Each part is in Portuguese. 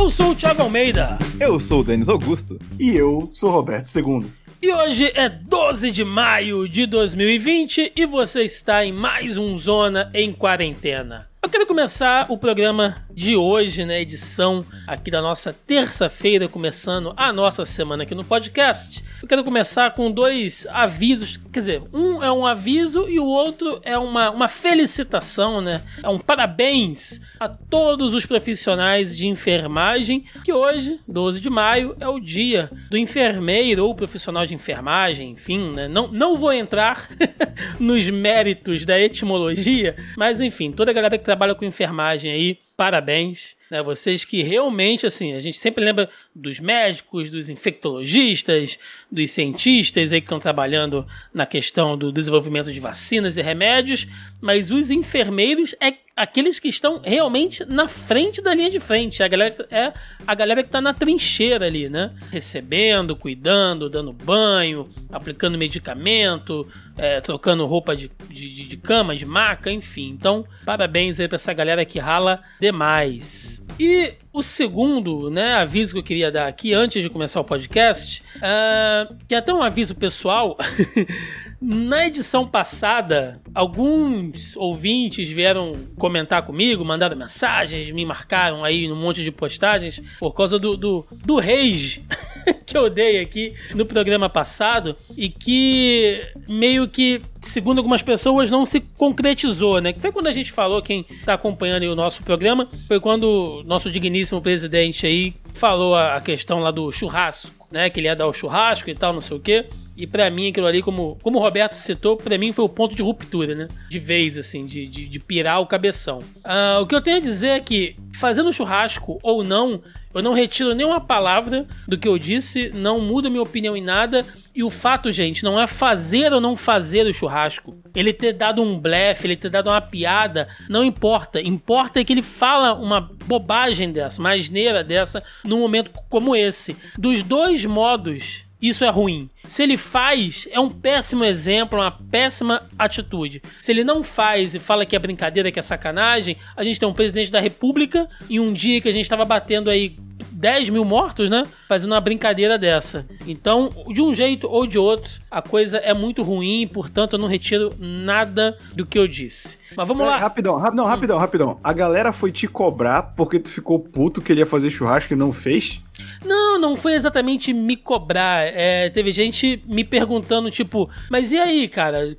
Eu sou o Thiago Almeida. Eu sou o Denis Augusto. E eu sou o Roberto II. E hoje é 12 de maio de 2020 e você está em mais um Zona em Quarentena. Eu quero começar o programa de hoje, né, edição aqui da nossa terça-feira, começando a nossa semana aqui no podcast. Eu quero começar com dois avisos, quer dizer, um é um aviso e o outro é uma, uma felicitação, né? É um parabéns a todos os profissionais de enfermagem, que hoje, 12 de maio, é o dia do enfermeiro ou profissional de enfermagem, enfim, né? Não, não vou entrar nos méritos da etimologia, mas enfim, toda a galera que trabalha com enfermagem aí, parabéns. Né? Vocês que realmente, assim, a gente sempre lembra dos médicos, dos infectologistas, dos cientistas aí que estão trabalhando na questão do desenvolvimento de vacinas e remédios, mas os enfermeiros é aqueles que estão realmente na frente da linha de frente. A galera é a galera que está na trincheira ali, né? Recebendo, cuidando, dando banho, aplicando medicamento, é, trocando roupa de, de, de cama, de maca, enfim. Então, parabéns aí para essa galera que rala demais. E o segundo, né, aviso que eu queria dar aqui antes de começar o podcast, uh, que é até um aviso pessoal. Na edição passada, alguns ouvintes vieram comentar comigo, mandaram mensagens, me marcaram aí num monte de postagens por causa do, do, do rage que eu dei aqui no programa passado e que meio que, segundo algumas pessoas, não se concretizou, né? Que foi quando a gente falou, quem tá acompanhando o nosso programa, foi quando o nosso digníssimo presidente aí falou a questão lá do churrasco, né? Que ele ia dar o churrasco e tal, não sei o quê. E para mim, aquilo ali, como, como o Roberto citou, para mim foi o ponto de ruptura, né? De vez, assim, de, de, de pirar o cabeção. Uh, o que eu tenho a dizer é que, fazendo churrasco ou não, eu não retiro nenhuma palavra do que eu disse, não muda minha opinião em nada. E o fato, gente, não é fazer ou não fazer o churrasco. Ele ter dado um blefe, ele ter dado uma piada, não importa. Importa é que ele fala uma bobagem dessa, uma asneira dessa, num momento como esse. Dos dois modos isso é ruim. Se ele faz, é um péssimo exemplo, uma péssima atitude. Se ele não faz e fala que é brincadeira, que é sacanagem, a gente tem um presidente da república e um dia que a gente estava batendo aí 10 mil mortos, né? Fazendo uma brincadeira dessa. Então, de um jeito ou de outro, a coisa é muito ruim, portanto, eu não retiro nada do que eu disse. Mas vamos lá. Rapidão, rapidão, rapidão, rapidão. A galera foi te cobrar porque tu ficou puto que ele ia fazer churrasco e não fez? Não, não foi exatamente me cobrar. É, teve gente me perguntando, tipo, mas e aí, cara?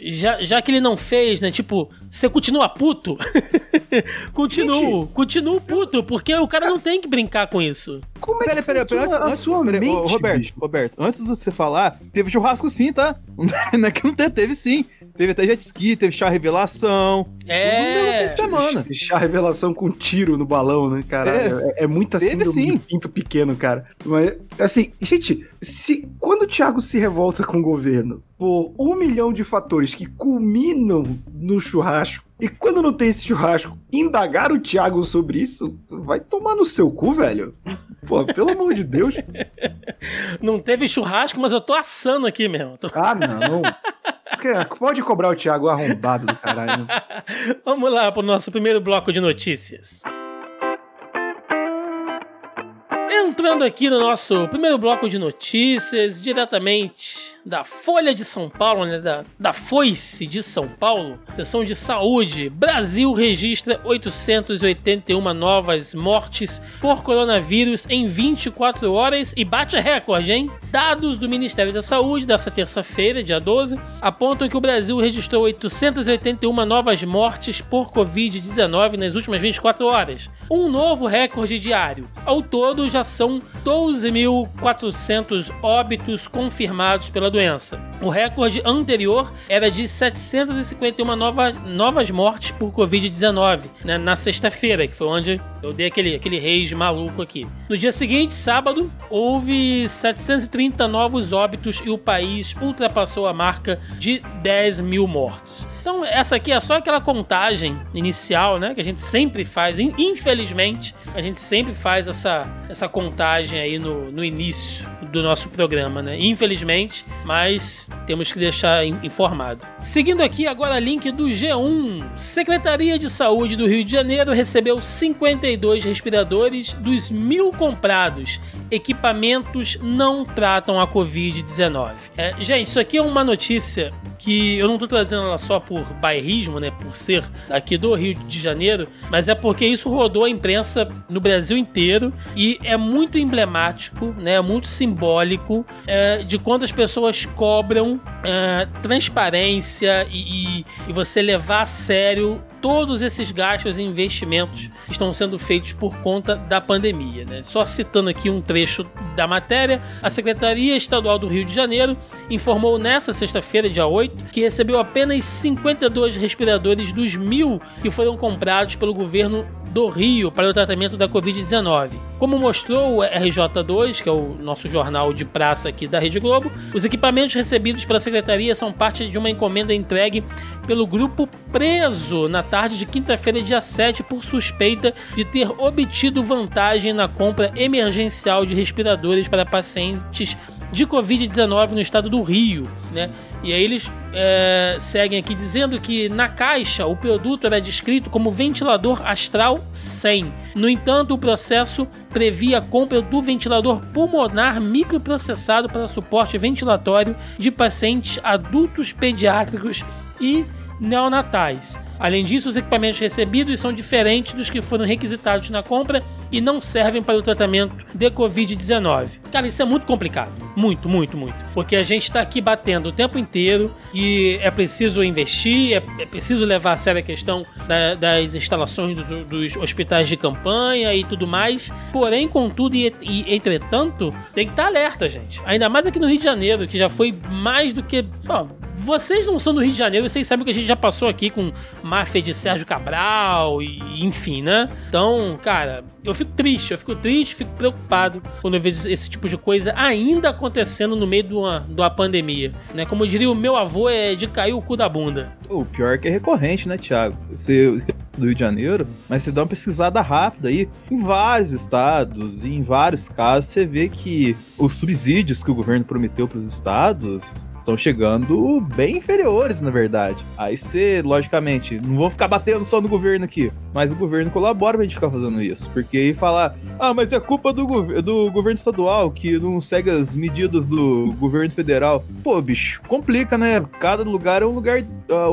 Já, já que ele não fez, né? Tipo, você continua puto? continuo, continuo puto, porque o cara não tem que brincar com isso. Como é que peraí, peraí, antes, antes, sua peraí, mente, Roberto, Roberto, antes de você falar, teve churrasco sim, tá? Não é que não teve, teve sim. Teve até jet ski, teve chá revelação. É. Fim de semana. Chá revelação com tiro no balão, né, cara? É, é, é muita teve sim. pinto pequeno, cara. Mas, assim, gente, se, quando o Thiago se revolta com o governo por um milhão de fatores que culminam no churrasco, e quando não tem esse churrasco, indagar o Thiago sobre isso, vai tomar no seu cu, velho. Pô, pelo amor de Deus. Não teve churrasco, mas eu tô assando aqui mesmo. Tô... Ah, não. Pode cobrar o Thiago arrombado do caralho. Vamos lá pro nosso primeiro bloco de notícias. Entrando aqui no nosso primeiro bloco de notícias, diretamente da Folha de São Paulo, né, da, da Foice de São Paulo, questão de saúde. Brasil registra 881 novas mortes por coronavírus em 24 horas e bate recorde, hein? Dados do Ministério da Saúde dessa terça-feira, dia 12, apontam que o Brasil registrou 881 novas mortes por Covid-19 nas últimas 24 horas, um novo recorde diário. Ao todo, já são 12.400 óbitos confirmados pela doença. O recorde anterior era de 751 novas, novas mortes por Covid-19, né, na sexta-feira, que foi onde eu dei aquele, aquele rage maluco aqui. No dia seguinte, sábado, houve 730 novos óbitos e o país ultrapassou a marca de 10 mil mortos. Então, essa aqui é só aquela contagem inicial, né? Que a gente sempre faz. Infelizmente, a gente sempre faz essa, essa contagem aí no, no início do nosso programa, né? Infelizmente, mas temos que deixar informado. Seguindo aqui agora link do G1. Secretaria de Saúde do Rio de Janeiro recebeu 51 52 respiradores dos mil comprados. Equipamentos não tratam a Covid-19. É, gente, isso aqui é uma notícia que eu não tô trazendo ela só por bairrismo, né, por ser aqui do Rio de Janeiro, mas é porque isso rodou a imprensa no Brasil inteiro e é muito emblemático, né, muito simbólico é, de quantas pessoas cobram é, transparência e, e, e você levar a sério todos esses gastos e investimentos estão sendo feitos por conta da pandemia. Né? Só citando aqui um trecho da matéria, a Secretaria Estadual do Rio de Janeiro informou nesta sexta-feira, dia 8, que recebeu apenas 52 respiradores dos mil que foram comprados pelo governo do Rio para o tratamento da Covid-19. Como mostrou o RJ2, que é o nosso jornal de praça aqui da Rede Globo, os equipamentos recebidos pela secretaria são parte de uma encomenda entregue pelo grupo preso na tarde de quinta-feira, dia 7, por suspeita de ter obtido vantagem na compra emergencial de respiradores para pacientes de Covid-19 no estado do Rio, né? E aí eles é, seguem aqui dizendo que na caixa o produto era descrito como ventilador astral 100. No entanto, o processo previa a compra do ventilador pulmonar microprocessado para suporte ventilatório de pacientes adultos pediátricos e neonatais. Além disso, os equipamentos recebidos são diferentes dos que foram requisitados na compra e não servem para o tratamento de Covid-19. Cara, isso é muito complicado. Muito, muito, muito. Porque a gente está aqui batendo o tempo inteiro que é preciso investir, é, é preciso levar a sério a questão da, das instalações dos, dos, hospitais de campanha e tudo mais. Porém, contudo e, e entretanto, tem que estar tá alerta, gente. Ainda mais aqui no Rio de Janeiro, que já foi mais do que. Bom, vocês não são do Rio de Janeiro, vocês sabem que a gente já passou aqui com máfia de Sérgio Cabral e enfim, né? Então, cara, eu fico triste, eu fico triste, fico preocupado quando eu vejo esse tipo de coisa ainda acontecendo no meio de uma, de uma pandemia, né? Como diria o meu avô, é de cair o cu da bunda. O pior é que é recorrente, né, Thiago? Você do Rio de Janeiro, mas você dá uma pesquisada rápida aí em vários estados e em vários casos você vê que os subsídios que o governo prometeu para os estados estão chegando bem inferiores, na verdade. Aí você, logicamente, não vão ficar batendo só no governo aqui, mas o governo colabora pra gente ficar fazendo isso. Porque aí falar, ah, mas é culpa do, gov do governo estadual que não segue as medidas do governo federal. Pô, bicho, complica, né? Cada lugar é um lugar.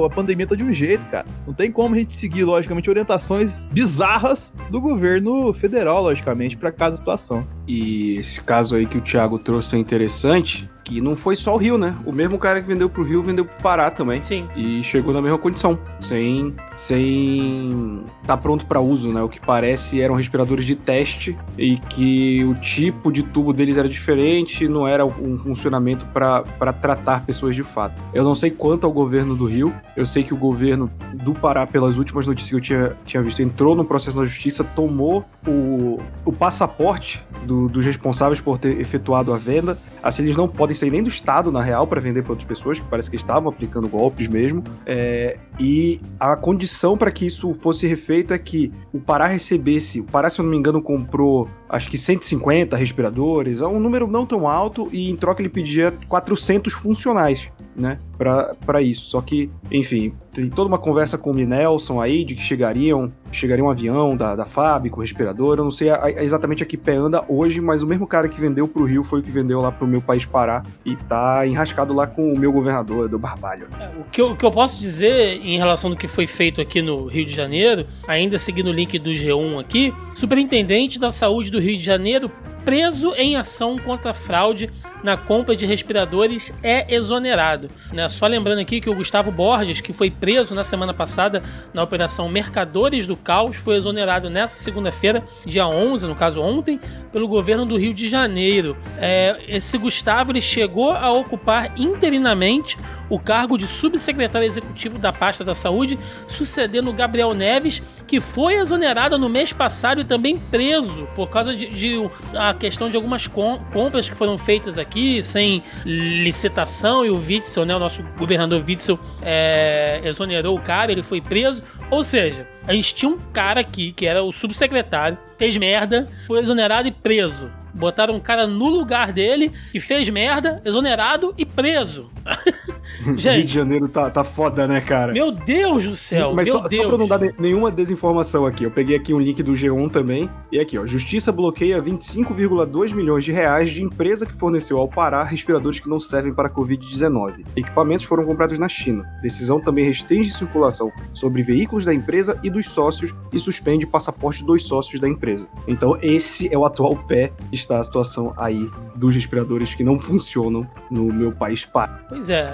A pandemia tá de um jeito, cara. Não tem como a gente seguir, logicamente, orientações bizarras do governo federal, logicamente, para cada situação. E esse caso aí que o Thiago trouxe é interessante, que não foi só o Rio, né? O mesmo cara que vendeu pro Rio vendeu pro Pará também. Sim. E chegou na mesma condição, sem sem tá pronto para uso, né? O que parece eram respiradores de teste e que o tipo de tubo deles era diferente, não era um funcionamento para tratar pessoas de fato. Eu não sei quanto ao governo do Rio, eu sei que o governo do Pará, pelas últimas notícias que eu tinha, tinha visto, entrou no processo na justiça, tomou o, o passaporte do, dos responsáveis por ter efetuado a venda. Assim, eles não podem sair nem do Estado, na real, para vender para outras pessoas, que parece que estavam aplicando golpes mesmo. É, e a condição para que isso fosse refeito é que o Pará recebesse. O Pará, se eu não me engano, comprou acho que 150 respiradores, é um número não tão alto, e em troca ele pedia 400 funcionais né, para isso. Só que, enfim, tem toda uma conversa com o Minelson aí de que chegariam, chegaria um avião da, da fábrica, o respirador. Eu não sei a, a, exatamente a que pé anda hoje, mas o mesmo cara que vendeu pro Rio foi o que vendeu lá pro meu país Pará e tá enrascado lá com o meu governador, do Barbalho. É, o, que eu, o que eu posso dizer em relação do que foi feito aqui no Rio de Janeiro, ainda seguindo o link do G1 aqui, superintendente da saúde do Rio de Janeiro preso em ação contra fraude na compra de respiradores é exonerado. Né? Só lembrando aqui que o Gustavo Borges, que foi preso na semana passada na operação Mercadores do Caos, foi exonerado nessa segunda-feira, dia 11, no caso ontem, pelo governo do Rio de Janeiro. É, esse Gustavo ele chegou a ocupar interinamente o cargo de subsecretário executivo da pasta da saúde, sucedendo Gabriel Neves, que foi exonerado no mês passado e também preso por causa de, de a questão de algumas com, compras que foram feitas aqui sem licitação e o Witzel, né, o nosso governador Witzel, é, exonerou o cara, ele foi preso. Ou seja, a gente tinha um cara aqui que era o subsecretário, fez merda, foi exonerado e preso. Botaram um cara no lugar dele que fez merda, exonerado e preso. Rio de Gente, Janeiro tá, tá foda, né, cara? meu Deus do céu, Mas meu só, Deus. só pra não dar ne- nenhuma desinformação aqui, eu peguei aqui um link do G1 também, e aqui, ó, Justiça bloqueia 25,2 milhões de reais de empresa que forneceu ao Pará respiradores que não servem para a Covid-19. Equipamentos foram comprados na China. Decisão também restringe circulação sobre veículos da empresa e dos sócios e suspende passaporte dos sócios da empresa. Então esse é o atual pé que está a situação aí dos respiradores que não funcionam no meu país Pará. Pois é,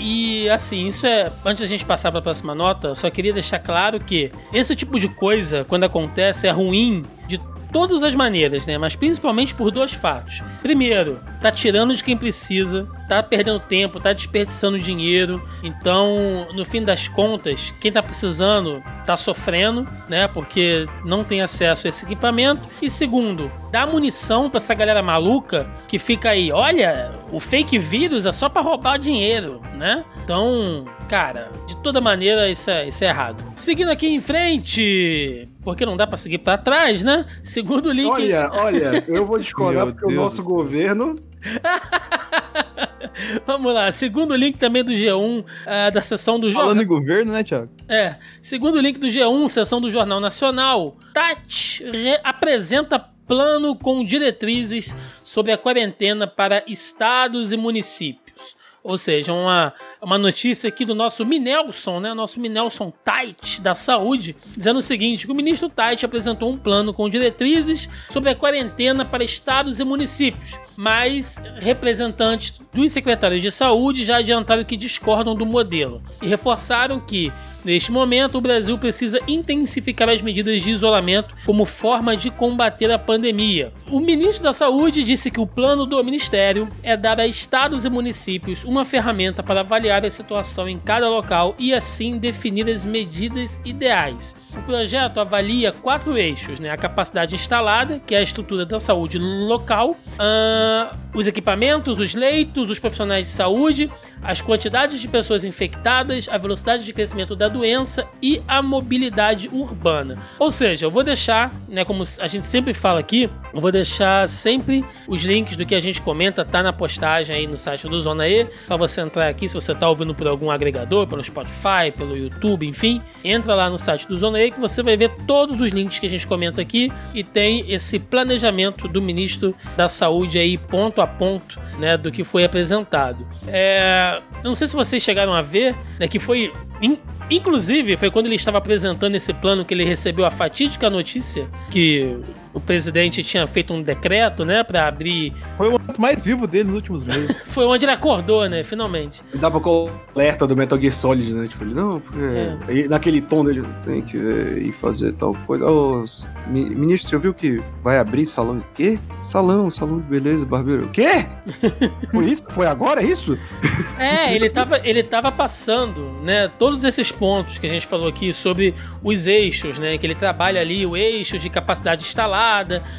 e assim, isso é. Antes da gente passar para a próxima nota, só queria deixar claro que esse tipo de coisa, quando acontece, é ruim de todas as maneiras, né? Mas principalmente por dois fatos. Primeiro, tá tirando de quem precisa, tá perdendo tempo, tá desperdiçando dinheiro. Então, no fim das contas, quem tá precisando tá sofrendo, né? Porque não tem acesso a esse equipamento. E segundo, dá munição pra essa galera maluca que fica aí, olha, o fake vírus é só pra roubar dinheiro, né? Então, cara, de toda maneira isso é, isso é errado. Seguindo aqui em frente, porque não dá pra seguir pra trás, né? Segundo o link. Olha, olha, eu vou discordar porque Deus o nosso governo Vamos lá, segundo link também do G1, ah, da sessão do jornal. Falando em governo, né, Thiago? É, segundo link do G1, sessão do Jornal Nacional, Tati re- apresenta plano com diretrizes sobre a quarentena para estados e municípios. Ou seja, uma, uma notícia aqui do nosso Minelson, né? Nosso Minelson Tait da Saúde, dizendo o seguinte: o ministro Tait apresentou um plano com diretrizes sobre a quarentena para estados e municípios. Mas representantes dos secretários de saúde já adiantaram que discordam do modelo e reforçaram que Neste momento, o Brasil precisa intensificar as medidas de isolamento como forma de combater a pandemia. O ministro da Saúde disse que o plano do ministério é dar a estados e municípios uma ferramenta para avaliar a situação em cada local e assim definir as medidas ideais. O projeto avalia quatro eixos: né? a capacidade instalada, que é a estrutura da saúde local, ah, os equipamentos, os leitos, os profissionais de saúde, as quantidades de pessoas infectadas, a velocidade de crescimento da doença e a mobilidade urbana. Ou seja, eu vou deixar, né, como a gente sempre fala aqui, eu vou deixar sempre os links do que a gente comenta, tá na postagem aí no site do Zona E, para você entrar aqui, se você tá ouvindo por algum agregador, pelo Spotify, pelo YouTube, enfim, entra lá no site do Zona E que você vai ver todos os links que a gente comenta aqui e tem esse planejamento do ministro da Saúde aí ponto a ponto, né, do que foi apresentado. É, não sei se vocês chegaram a ver, né, que foi in- Inclusive, foi quando ele estava apresentando esse plano que ele recebeu a fatídica notícia que o presidente tinha feito um decreto, né, para abrir. Foi o momento mais vivo dele nos últimos meses. Foi onde ele acordou, né, finalmente. dava com o alerta do Metal Gear Solid, né? Tipo, ele, não, porque. É. E naquele tom dele, tem que ver e fazer tal coisa. Ô, mi- ministro, você ouviu que vai abrir salão de quê? Salão, salão de beleza, barbeiro. O quê? Foi isso? Foi agora isso? É, ele tava, ele tava passando, né, todos esses pontos que a gente falou aqui sobre os eixos, né, que ele trabalha ali o eixo de capacidade instalada,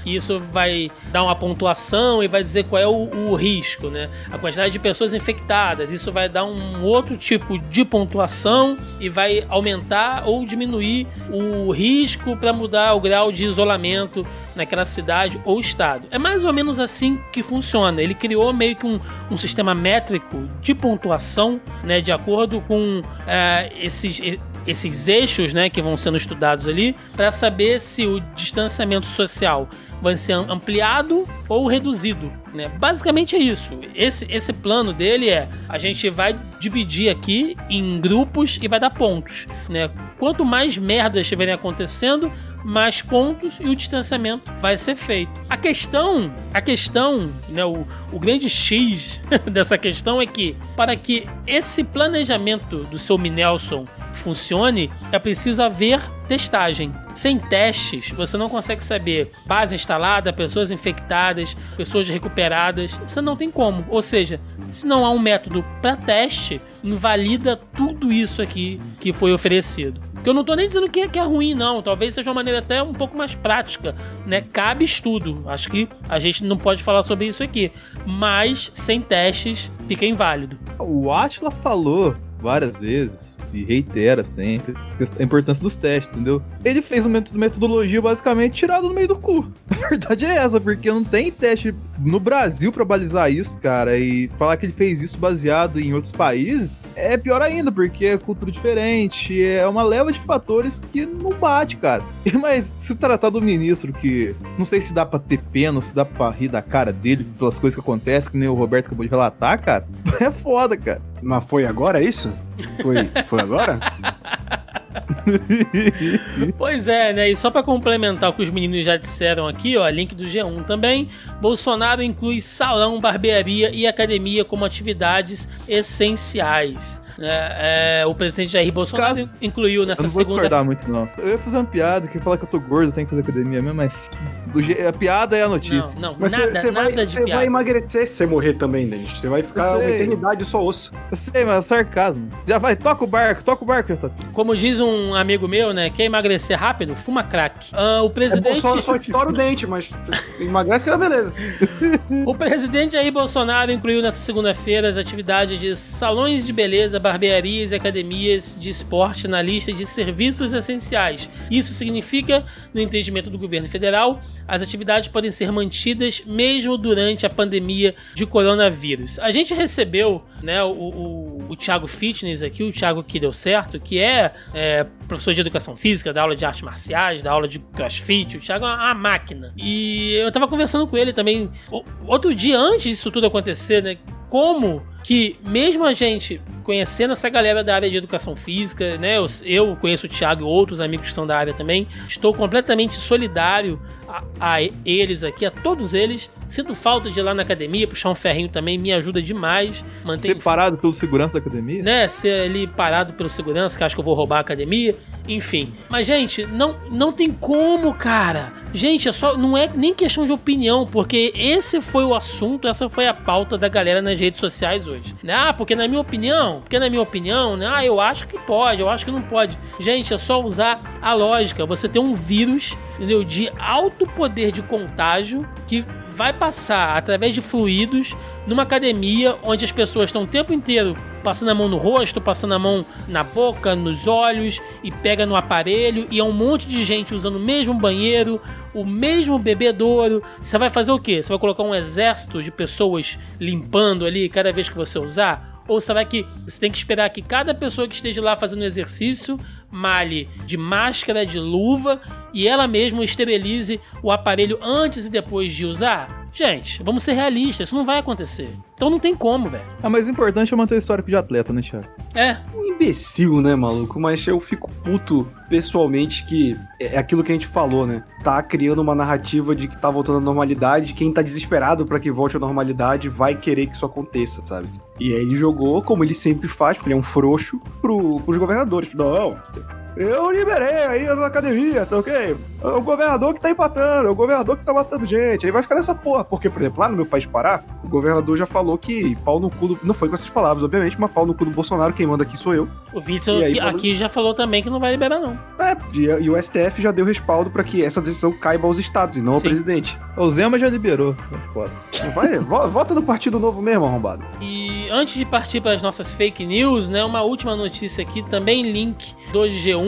e isso vai dar uma pontuação e vai dizer qual é o, o risco, né, a quantidade de pessoas infectadas, isso vai dar um outro tipo de pontuação e vai aumentar ou diminuir o risco para mudar o grau de isolamento naquela cidade ou estado. É mais ou menos assim que funciona. Ele criou meio que um, um sistema métrico de pontuação, né, de acordo com eh, esses esses eixos, né, que vão sendo estudados ali, para saber se o distanciamento social vai ser ampliado ou reduzido, né? Basicamente é isso. Esse, esse plano dele é a gente vai dividir aqui em grupos e vai dar pontos, né? Quanto mais merdas estiverem acontecendo, mais pontos e o distanciamento vai ser feito. A questão, a questão, né, o, o grande X dessa questão é que para que esse planejamento do seu Minelson funcione, é preciso haver testagem. Sem testes, você não consegue saber base instalada, pessoas infectadas, pessoas recuperadas. Você não tem como. Ou seja, se não há um método para teste, invalida tudo isso aqui que foi oferecido. Que eu não tô nem dizendo que é, que é ruim, não. Talvez seja uma maneira até um pouco mais prática, né? Cabe estudo. Acho que a gente não pode falar sobre isso aqui. Mas sem testes fica inválido. O Atila falou várias vezes, e reitera sempre a importância dos testes, entendeu? Ele fez uma metodologia basicamente tirada no meio do cu. A verdade é essa, porque não tem teste no Brasil para balizar isso, cara, e falar que ele fez isso baseado em outros países é pior ainda, porque é cultura diferente, é uma leva de fatores que não bate, cara. Mas se tratar do ministro que não sei se dá pra ter pena, se dá pra rir da cara dele pelas coisas que acontecem, que nem o Roberto acabou de relatar, cara, é foda, cara. Mas foi agora isso? Foi, foi agora? pois é, né? E só para complementar o que os meninos já disseram aqui, ó, link do G1 também, Bolsonaro inclui salão, barbearia e academia como atividades essenciais. É, é, o presidente Jair Bolsonaro Caso, incluiu nessa segunda. Não vou segunda... muito, não. Eu ia fazer uma piada que falar que eu tô gordo, tenho que fazer academia mesmo, mas a piada é a notícia. Não, não mas nada, cê, nada vai, de Você vai emagrecer se você morrer também, Denis. Você vai ficar uma eternidade só osso. Eu sei, mas é sarcasmo. Já vai, toca o barco, toca o barco. Como diz um amigo meu, né? Quer emagrecer rápido? Fuma crack. Uh, o presidente... É só, só estoura o dente, mas emagrece que é beleza. o presidente Jair Bolsonaro incluiu nessa segunda-feira as atividades de salões de beleza, barbearias e academias de esporte na lista de serviços essenciais. Isso significa, no entendimento do governo federal, as atividades podem ser mantidas mesmo durante a pandemia de coronavírus. A gente recebeu né, o, o, o Thiago Fitness aqui, o Thiago que deu certo, que é, é, professor de educação física, da aula de artes marciais, da aula de crossfit. O Thiago é uma, uma máquina. E eu tava conversando com ele também outro dia antes disso tudo acontecer, né? Como que mesmo a gente conhecendo essa galera da área de educação física, né? Eu, eu conheço o Thiago e outros amigos que estão da área também. Estou completamente solidário a, a, eles aqui, a todos eles. Sinto falta de ir lá na academia, puxar um ferrinho também me ajuda demais. Manter Ser parado pelo segurança da academia? Né? Ser ali parado pelo segurança, que acho que eu vou roubar a academia. Enfim. Mas, gente, não, não tem como, cara Gente, é só, não é nem questão de opinião, porque esse foi o assunto, essa foi a pauta da galera nas redes sociais hoje. Ah, porque na minha opinião, porque na minha opinião, né? Ah, eu acho que pode, eu acho que não pode. Gente, é só usar a lógica. Você tem um vírus, entendeu? De alto poder de contágio que vai passar através de fluidos numa academia onde as pessoas estão o tempo inteiro passando a mão no rosto, passando a mão na boca, nos olhos e pega no aparelho e é um monte de gente usando o mesmo banheiro, o mesmo bebedouro. Você vai fazer o quê? Você vai colocar um exército de pessoas limpando ali cada vez que você usar? Ou será que você tem que esperar que cada pessoa que esteja lá fazendo exercício male de máscara, de luva e ela mesma esterilize o aparelho antes e depois de usar? Gente, vamos ser realistas, isso não vai acontecer. Então não tem como, velho. Ah, mas o importante é manter o histórico de atleta, né, Thiago? É. Um imbecil, né, maluco? Mas eu fico puto pessoalmente que é aquilo que a gente falou, né? Tá criando uma narrativa de que tá voltando à normalidade, quem tá desesperado para que volte à normalidade vai querer que isso aconteça, sabe? E aí ele jogou, como ele sempre faz, porque ele é um frouxo, pro, pros governadores. Não, eu liberei aí na academia, tá ok? É o governador que tá empatando, é o governador que tá matando gente. Aí vai ficar nessa porra. Porque, por exemplo, lá no meu país Pará, o governador já falou que pau no cu do. Não foi com essas palavras, obviamente, mas pau no cu do Bolsonaro, quem manda aqui sou eu. O Witzel aqui, aqui, já falou também que não vai liberar, não. É, e, o STF já deu respaldo para que essa decisão caiba aos estados e não Sim. ao presidente. O Zema já liberou. Foda. Vai, vota no Partido Novo mesmo, arrombado. E antes de partir para as nossas fake news, né, uma última notícia aqui, também link do G1,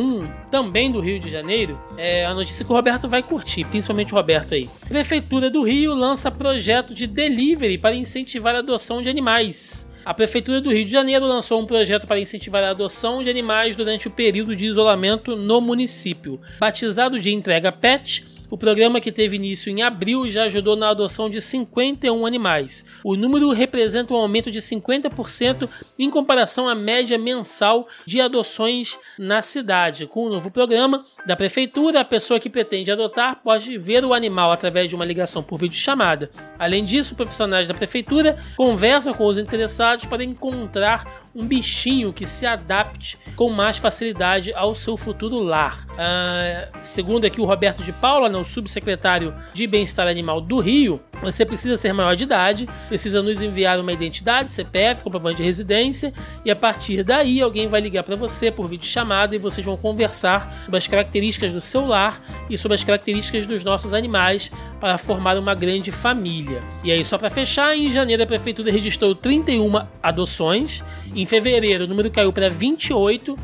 também do Rio de Janeiro, é a notícia que o Roberto vai curtir, principalmente o Roberto aí. Prefeitura do Rio lança projeto de delivery para incentivar a adoção de animais. A Prefeitura do Rio de Janeiro lançou um projeto para incentivar a adoção de animais durante o período de isolamento no município. Batizado de Entrega Pet, o programa, que teve início em abril, já ajudou na adoção de 51 animais. O número representa um aumento de 50% em comparação à média mensal de adoções na cidade. Com o novo programa da prefeitura, a pessoa que pretende adotar pode ver o animal através de uma ligação por videochamada. Além disso, profissionais da prefeitura conversam com os interessados para encontrar um bichinho que se adapte com mais facilidade ao seu futuro lar. Uh, segundo aqui o Roberto de Paula, o subsecretário de Bem-Estar Animal do Rio, você precisa ser maior de idade, precisa nos enviar uma identidade, CPF, comprovante de residência, e a partir daí alguém vai ligar para você por vídeo chamada e vocês vão conversar sobre as características do seu lar e sobre as características dos nossos animais para formar uma grande família. E aí, só para fechar, em janeiro a prefeitura registrou 31 adoções, em fevereiro o número caiu para 28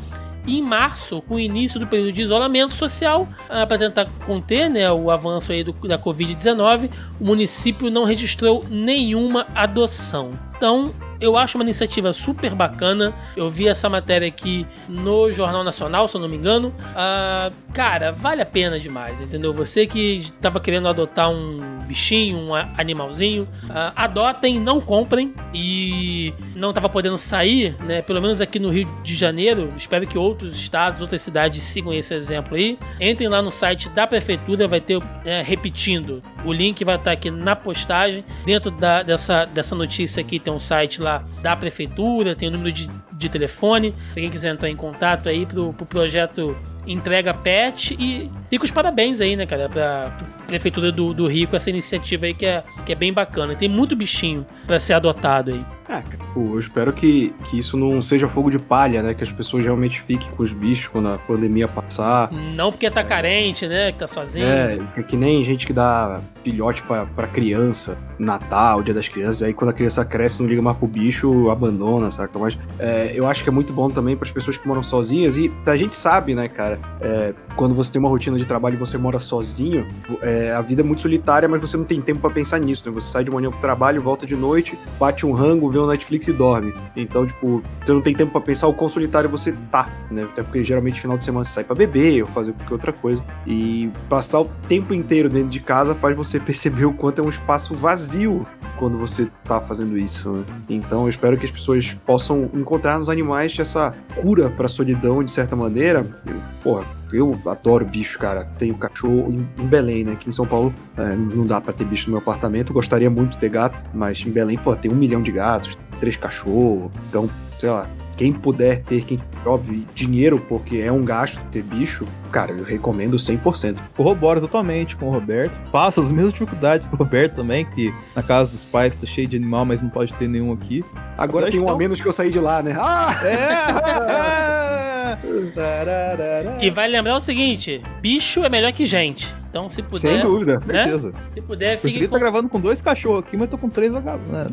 e em março, com o início do período de isolamento social, ah, para tentar conter né, o avanço aí do, da Covid-19, o município não registrou nenhuma adoção. Então, eu acho uma iniciativa super bacana. Eu vi essa matéria aqui no Jornal Nacional, se eu não me engano. Uh, cara, vale a pena demais, entendeu? Você que estava querendo adotar um bichinho, um animalzinho, uh, adotem, não comprem. E não estava podendo sair, né? Pelo menos aqui no Rio de Janeiro. Espero que outros estados, outras cidades sigam esse exemplo aí. Entrem lá no site da prefeitura, vai ter, é, repetindo, o link vai estar aqui na postagem. Dentro da, dessa, dessa notícia aqui tem um site lá da prefeitura, tem o número de, de telefone, para quem quiser entrar em contato aí pro, pro projeto Entrega Pet e fica os parabéns aí, né, cara, pra, pra Prefeitura do, do Rio com essa iniciativa aí que é, que é bem bacana. Tem muito bichinho para ser adotado aí. É, eu espero que, que isso não seja fogo de palha, né? Que as pessoas realmente fiquem com os bichos quando a pandemia passar. Não porque tá carente, né? Que tá sozinho. É, é que nem gente que dá filhote pra, pra criança, Natal, Dia das Crianças, aí quando a criança cresce não liga mais pro bicho, abandona, saca? Mas é, eu acho que é muito bom também para as pessoas que moram sozinhas e a gente sabe, né, cara? É, quando você tem uma rotina de trabalho e você mora sozinho, é, a vida é muito solitária, mas você não tem tempo para pensar nisso, né? Você sai de manhã pro trabalho, volta de noite, bate um rango, vê o Netflix e dorme. Então, tipo, você não tem tempo para pensar o quão solitário você tá, né? Até porque geralmente final de semana você sai pra beber ou fazer qualquer outra coisa. E passar o tempo inteiro dentro de casa faz você perceber o quanto é um espaço vazio quando você tá fazendo isso. Né? Então, eu espero que as pessoas possam encontrar nos animais essa cura pra solidão, de certa maneira. Porra, eu adoro bicho, cara. Tenho cachorro em, Belém, né? Aqui em São Paulo é, não dá para ter bicho no meu apartamento. Gostaria muito de ter gato, mas em Belém, pô, tem um milhão de gatos, três cachorros. Então, sei lá, quem puder ter, quem, óbvio, dinheiro, porque é um gasto ter bicho, cara, eu recomendo 100%. Corroboro totalmente com o Roberto. Passa as mesmas dificuldades com o Roberto também, que na casa dos pais tá cheio de animal, mas não pode ter nenhum aqui. Agora tem um a menos que eu saí de lá, né? Ah! É! e vai lembrar o seguinte: bicho é melhor que gente. Então, se puder. Sem dúvida, né? certeza. Se puder, fique. Com... tá gravando com dois cachorros aqui, mas tô com três vagabundos. Né?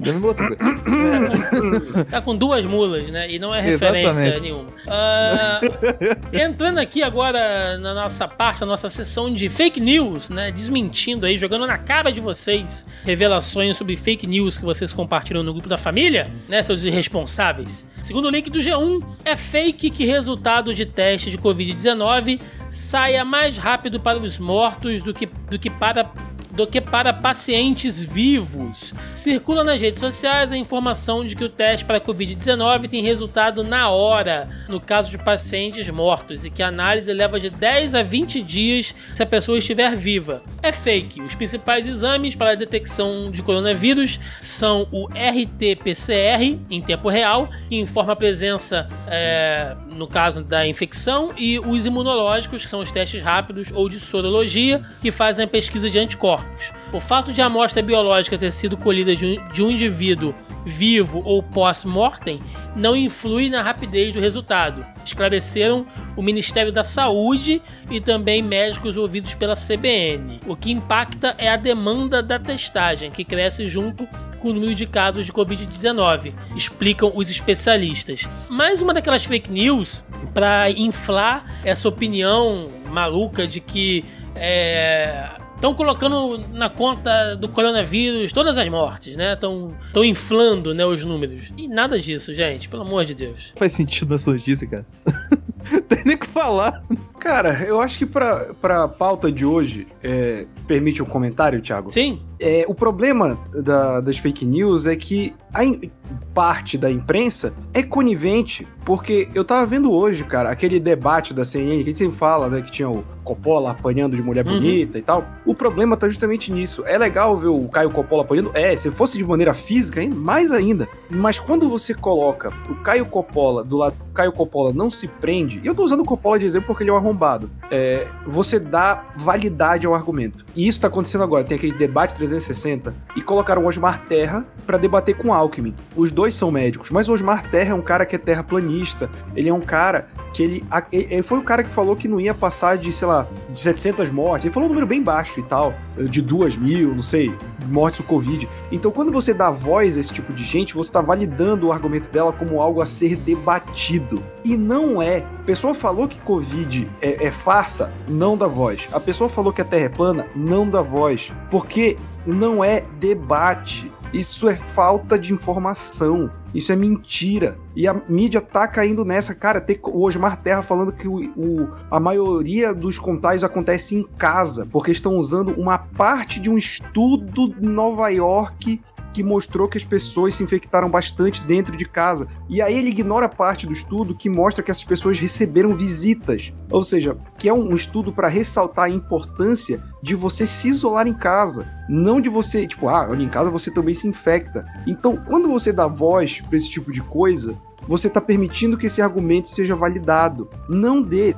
tá com duas mulas, né? E não é referência Exatamente. nenhuma. Uh, entrando aqui agora na nossa parte, na nossa sessão de fake news, né? Desmentindo aí, jogando na cara de vocês revelações sobre fake news que vocês compartilham no grupo da família, né? Seus irresponsáveis. Segundo o link do G1, é fake que resultado de teste de Covid-19 saia mais rápido para os mortos do que, do que para do que para pacientes vivos. Circula nas redes sociais a informação de que o teste para Covid-19 tem resultado na hora, no caso de pacientes mortos, e que a análise leva de 10 a 20 dias se a pessoa estiver viva. É fake. Os principais exames para a detecção de coronavírus são o RT-PCR em tempo real, que informa a presença, é, no caso da infecção, e os imunológicos, que são os testes rápidos ou de sorologia, que fazem a pesquisa de anticorpos corpos. O fato de a amostra biológica ter sido colhida de um, de um indivíduo vivo ou pós-mortem não influi na rapidez do resultado, esclareceram o Ministério da Saúde e também médicos ouvidos pela CBN. O que impacta é a demanda da testagem, que cresce junto com o número de casos de Covid-19, explicam os especialistas. Mais uma daquelas fake news para inflar essa opinião maluca de que é, estão colocando na conta do coronavírus todas as mortes, né? Estão inflando né, os números. E nada disso, gente, pelo amor de Deus. Faz sentido essa notícia, cara. Tem nem o que falar. Cara, eu acho que pra, pra pauta de hoje, é, permite um comentário, Thiago? Sim. É, o problema da, das fake news é que a in, parte da imprensa é conivente, porque eu tava vendo hoje, cara, aquele debate da CNN, que a gente sempre fala, né, que tinha o Coppola apanhando de mulher uhum. bonita e tal. O problema tá justamente nisso. É legal ver o Caio Coppola apanhando? É, se fosse de maneira física, mais ainda. Mas quando você coloca o Caio Coppola do lado o Caio Coppola não se prende, e eu tô usando o Coppola de exemplo porque ele é um arrombado, é, você dá validade ao argumento. E isso tá acontecendo agora. Tem aquele debate 360 e colocaram o Osmar Terra para debater com Alckmin. Os dois são médicos, mas o Osmar Terra é um cara que é terraplanista, ele é um cara que ele, ele foi o cara que falou que não ia passar de, sei lá, de 700 mortes. Ele falou um número bem baixo e tal, de 2 mil, não sei, mortes do Covid. Então, quando você dá voz a esse tipo de gente, você está validando o argumento dela como algo a ser debatido. E não é. A pessoa falou que Covid é, é farsa, não dá voz. A pessoa falou que a Terra é plana, não dá voz. Porque não é debate. Isso é falta de informação. Isso é mentira. E a mídia tá caindo nessa. Cara, tem o Osmar Terra falando que o, o, a maioria dos contágios acontece em casa, porque estão usando uma parte de um estudo em Nova York que mostrou que as pessoas se infectaram bastante dentro de casa. E aí ele ignora parte do estudo que mostra que essas pessoas receberam visitas. Ou seja, que é um estudo para ressaltar a importância de você se isolar em casa. Não de você, tipo, ah, olha, em casa você também se infecta. Então, quando você dá voz para esse tipo de coisa, você está permitindo que esse argumento seja validado. Não dê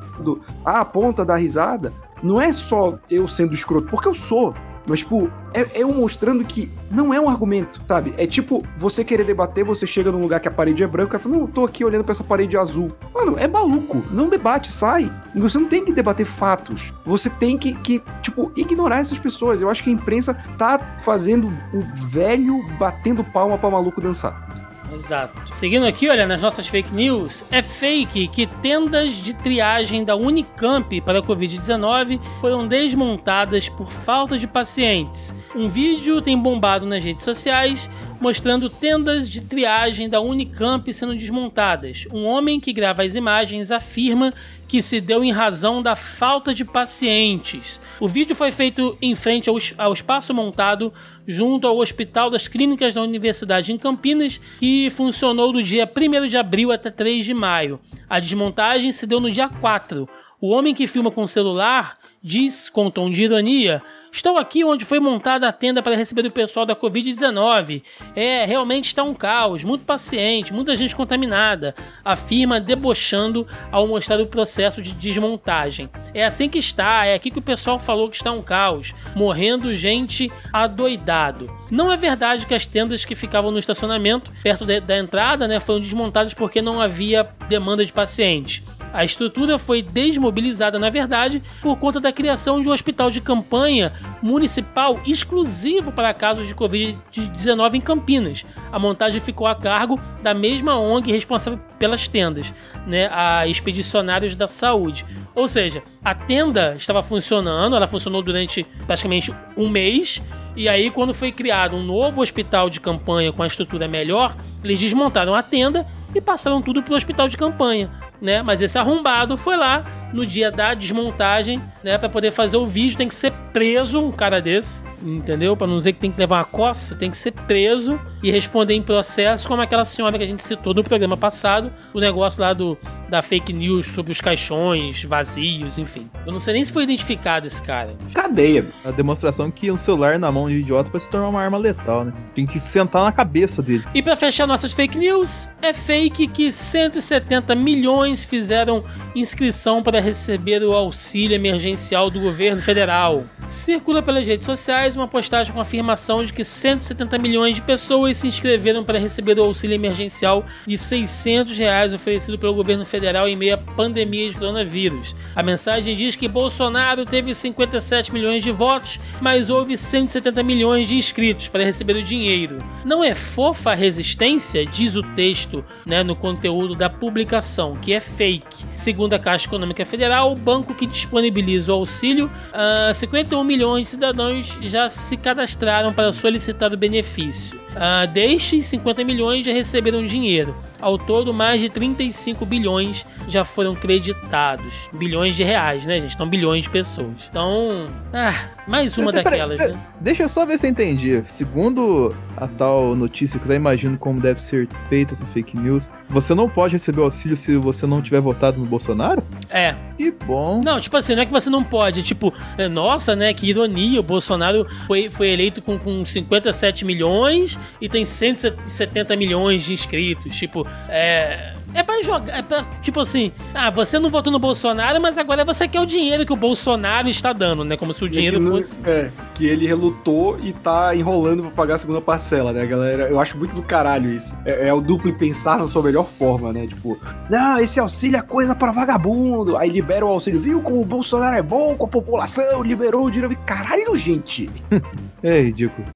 ah, a ponta da risada. Não é só eu sendo escroto, porque eu sou. Mas, tipo, é, é eu mostrando que não é um argumento, sabe? É tipo, você querer debater, você chega num lugar que a parede é branca e fala, não, eu tô aqui olhando pra essa parede azul. Mano, é maluco. Não debate, sai. Você não tem que debater fatos. Você tem que, que tipo, ignorar essas pessoas. Eu acho que a imprensa tá fazendo o velho batendo palma pra maluco dançar. Exato. Seguindo aqui, olha, nas nossas fake news, é fake que tendas de triagem da Unicamp para a Covid-19 foram desmontadas por falta de pacientes. Um vídeo tem bombado nas redes sociais mostrando tendas de triagem da Unicamp sendo desmontadas. Um homem que grava as imagens afirma que se deu em razão da falta de pacientes. O vídeo foi feito em frente ao, ao espaço montado junto ao Hospital das Clínicas da Universidade em Campinas, que funcionou do dia 1 de abril até 3 de maio. A desmontagem se deu no dia 4. O homem que filma com o celular diz, com tom de ironia, Estou aqui onde foi montada a tenda para receber o pessoal da Covid-19. É, realmente está um caos, muito paciente, muita gente contaminada, afirma debochando ao mostrar o processo de desmontagem. É assim que está, é aqui que o pessoal falou que está um caos, morrendo gente adoidado. Não é verdade que as tendas que ficavam no estacionamento, perto da entrada, né, foram desmontadas porque não havia demanda de pacientes. A estrutura foi desmobilizada, na verdade, por conta da criação de um hospital de campanha municipal exclusivo para casos de Covid-19 em Campinas. A montagem ficou a cargo da mesma ONG responsável pelas tendas, né, a Expedicionários da Saúde. Ou seja, a tenda estava funcionando, ela funcionou durante praticamente um mês. E aí, quando foi criado um novo hospital de campanha com a estrutura melhor, eles desmontaram a tenda e passaram tudo para o hospital de campanha né? Mas esse arrombado foi lá no dia da desmontagem, né, para poder fazer o vídeo, tem que ser preso um cara desse, entendeu? Para não dizer que tem que levar uma coça, tem que ser preso e responder em processo, como aquela senhora que a gente citou no programa passado, o negócio lá do da fake news sobre os caixões vazios, enfim. Eu não sei nem se foi identificado esse cara. Cadeia. A demonstração que um celular na mão de idiota pode se tornar uma arma letal, né? Tem que sentar na cabeça dele. E para fechar nossas fake news, é fake que 170 milhões fizeram inscrição para receber o auxílio emergencial do governo federal. Circula pelas redes sociais uma postagem com afirmação de que 170 milhões de pessoas se inscreveram para receber o auxílio emergencial de 600 reais oferecido pelo governo federal em meio à pandemia de coronavírus. A mensagem diz que Bolsonaro teve 57 milhões de votos, mas houve 170 milhões de inscritos para receber o dinheiro. Não é fofa a resistência, diz o texto né, no conteúdo da publicação, que é fake. Segundo a Caixa Econômica Federal, o banco que disponibiliza o auxílio, uh, ah, 51 milhões de cidadãos já se cadastraram para solicitar o benefício. Uh, destes, 50 milhões já receberam dinheiro. Ao todo, mais de 35 bilhões já foram creditados. Bilhões de reais, né, gente? Não bilhões de pessoas. Então, ah, mais uma daquelas, né? Deixa eu só ver se eu entendi. Segundo a tal notícia que eu imagino como deve ser feita essa fake news, você não pode receber auxílio se você não tiver votado no Bolsonaro? É. Que bom. Não, tipo assim, não é que você não pode. Tipo, é, nossa, né? Que ironia. O Bolsonaro foi, foi eleito com, com 57 milhões e tem 170 milhões de inscritos. Tipo, É, é pra jogar. É pra, tipo assim, ah, você não votou no Bolsonaro, mas agora você quer o dinheiro que o Bolsonaro está dando, né? Como se o dinheiro que não- fosse. É, que ele relutou e tá enrolando pra pagar a segunda parcela, né, galera? Eu acho muito do caralho isso. É, é o duplo pensar na sua melhor forma, né? Tipo, não, esse auxílio é coisa pra vagabundo. Aí libera o auxílio. Viu como o Bolsonaro é bom com a população? Liberou o dinheiro. Caralho, gente. É ridículo.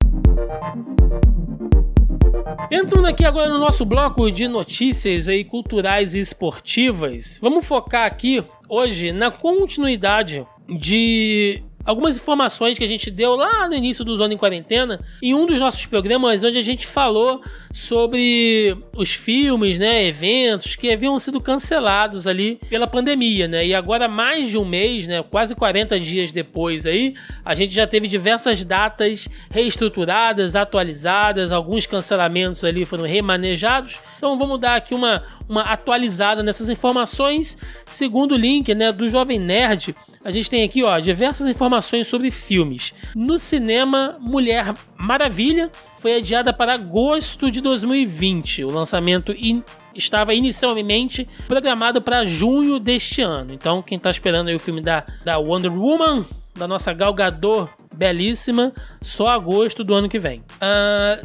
Entrando aqui agora no nosso bloco de notícias aí culturais e esportivas, vamos focar aqui hoje na continuidade de algumas informações que a gente deu lá no início do Zona em Quarentena em um dos nossos programas onde a gente falou sobre os filmes, né, eventos que haviam sido cancelados ali pela pandemia, né? E agora mais de um mês, né, quase 40 dias depois aí, a gente já teve diversas datas reestruturadas, atualizadas, alguns cancelamentos ali foram remanejados. Então vamos dar aqui uma, uma atualizada nessas informações. Segundo o link, né, do Jovem Nerd, a gente tem aqui, ó, diversas informações sobre filmes. No cinema, Mulher Maravilha foi adiada para agosto de 2020. O lançamento in- estava inicialmente programado para junho deste ano. Então, quem tá esperando o filme da, da Wonder Woman, da nossa Gal Gadot, belíssima, só agosto do ano que vem. Ah,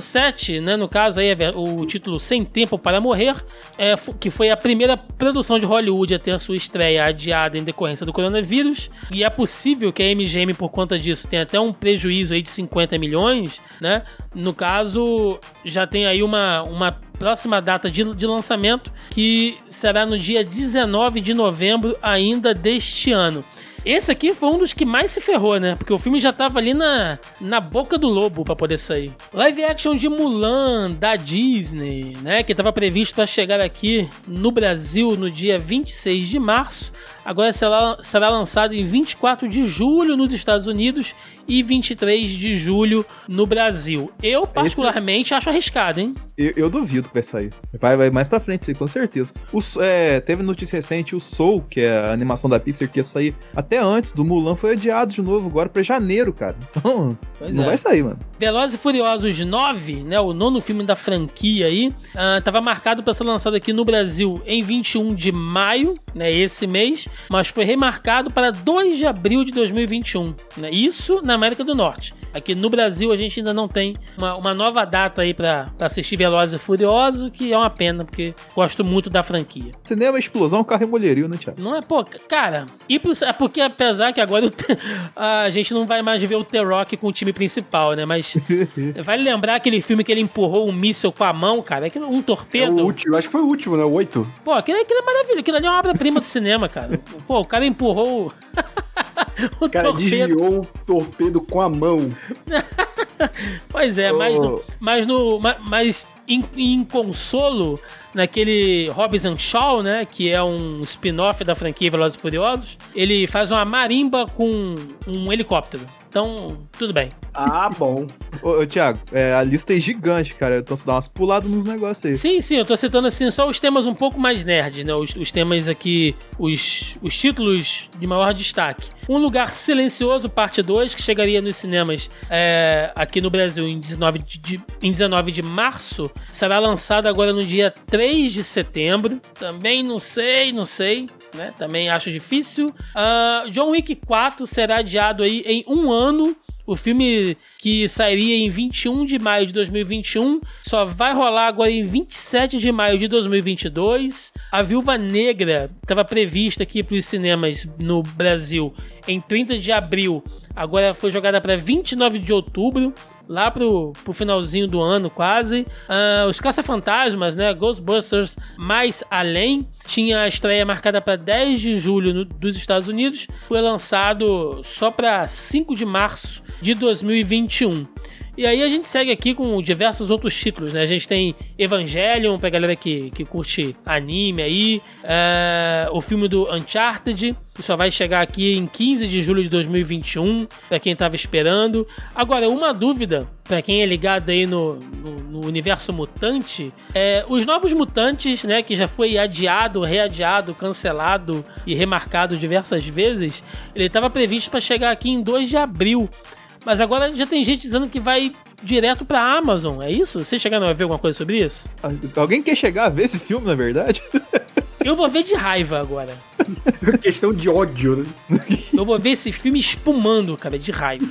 007, né, no caso aí, o título Sem Tempo para Morrer, é, que foi a primeira produção de Hollywood a ter a sua estreia adiada em decorrência do coronavírus, e é possível que a MGM, por conta disso, tenha até um prejuízo aí de 50 milhões, né? No caso, já tem aí uma, uma próxima data de, de lançamento, que será no dia 19 de novembro ainda deste ano. Esse aqui foi um dos que mais se ferrou, né? Porque o filme já tava ali na, na boca do lobo pra poder sair. Live action de Mulan, da Disney, né? Que tava previsto para chegar aqui no Brasil no dia 26 de março. Agora será, será lançado em 24 de julho nos Estados Unidos e 23 de julho no Brasil. Eu, particularmente, acho arriscado, hein? Eu, eu duvido que vai sair. Vai, vai mais pra frente, com certeza. O, é, teve notícia recente, o Soul, que é a animação da Pixar que ia sair até antes do Mulan, foi adiado de novo agora pra janeiro, cara. Então, Pois não é. vai sair, mano. Velozes e Furiosos 9, né, o nono filme da franquia aí, estava marcado para ser lançado aqui no Brasil em 21 de maio, né, esse mês, mas foi remarcado para 2 de abril de 2021, né, isso na América do Norte. Aqui no Brasil a gente ainda não tem uma, uma nova data aí para assistir Velozes e Furiosos, que é uma pena, porque gosto muito da franquia. Cinema, explosão, carro e mulherio, né, Thiago? Não é, pô, cara, e pro- é porque apesar que agora a gente não vai mais ver o The Rock com o time principal, né? Mas vale lembrar aquele filme que ele empurrou um míssil com a mão, cara, aquilo, um É o torpedo. último, acho que foi o último, né? O oito. Pô, aquilo, aquilo é maravilhoso, aquilo ali é uma obra-prima do cinema, cara. Pô, o cara empurrou o, o O cara torpedo. desviou o torpedo com a mão. Pois é, mas, Ô. no, mas, no, ma- mas em, em consolo, naquele Hobbs and Shaw, né, que é um spin-off da franquia Velozes e Furiosos, ele faz uma marimba com um helicóptero. Então, tudo bem. Ah, bom. Ô, ô, Thiago, é, a lista é gigante, cara. Então você dá umas puladas nos negócios aí. Sim, sim, eu tô citando assim só os temas um pouco mais nerds, né? Os, os temas aqui, os, os títulos de maior destaque. Um Lugar Silencioso, parte 2, que chegaria nos cinemas é, aqui no Brasil em 19 de, de- em 19 de março, será lançado agora no dia 3 de setembro. Também não sei, não sei. Né? Também acho difícil. Ah, John Wick 4 será adiado aí em um ano. O filme que sairia em 21 de maio de 2021 só vai rolar agora em 27 de maio de 2022. A Viúva Negra estava prevista aqui para os cinemas no Brasil em 30 de abril. Agora foi jogada para 29 de outubro. Lá pro, pro finalzinho do ano, quase. Ah, os Caça-Fantasmas, né? Ghostbusters Mais Além. Tinha a estreia marcada para 10 de julho no- dos Estados Unidos. Foi lançado só para 5 de março de 2021. E aí a gente segue aqui com diversos outros títulos, né? A gente tem Evangelion, pra galera que, que curte anime aí. é, o filme do Uncharted, que só vai chegar aqui em 15 de julho de 2021, pra quem tava esperando. Agora, uma dúvida, pra quem é ligado aí no, no, no universo mutante, é, os novos mutantes, né, que já foi adiado, readiado, cancelado e remarcado diversas vezes, ele tava previsto pra chegar aqui em 2 de abril. Mas agora já tem gente dizendo que vai direto pra Amazon, é isso? Vocês chegaram a ver alguma coisa sobre isso? Alguém quer chegar a ver esse filme, na verdade? Eu vou ver de raiva agora. Questão de ódio, né? Eu vou ver esse filme espumando, cara, de raiva.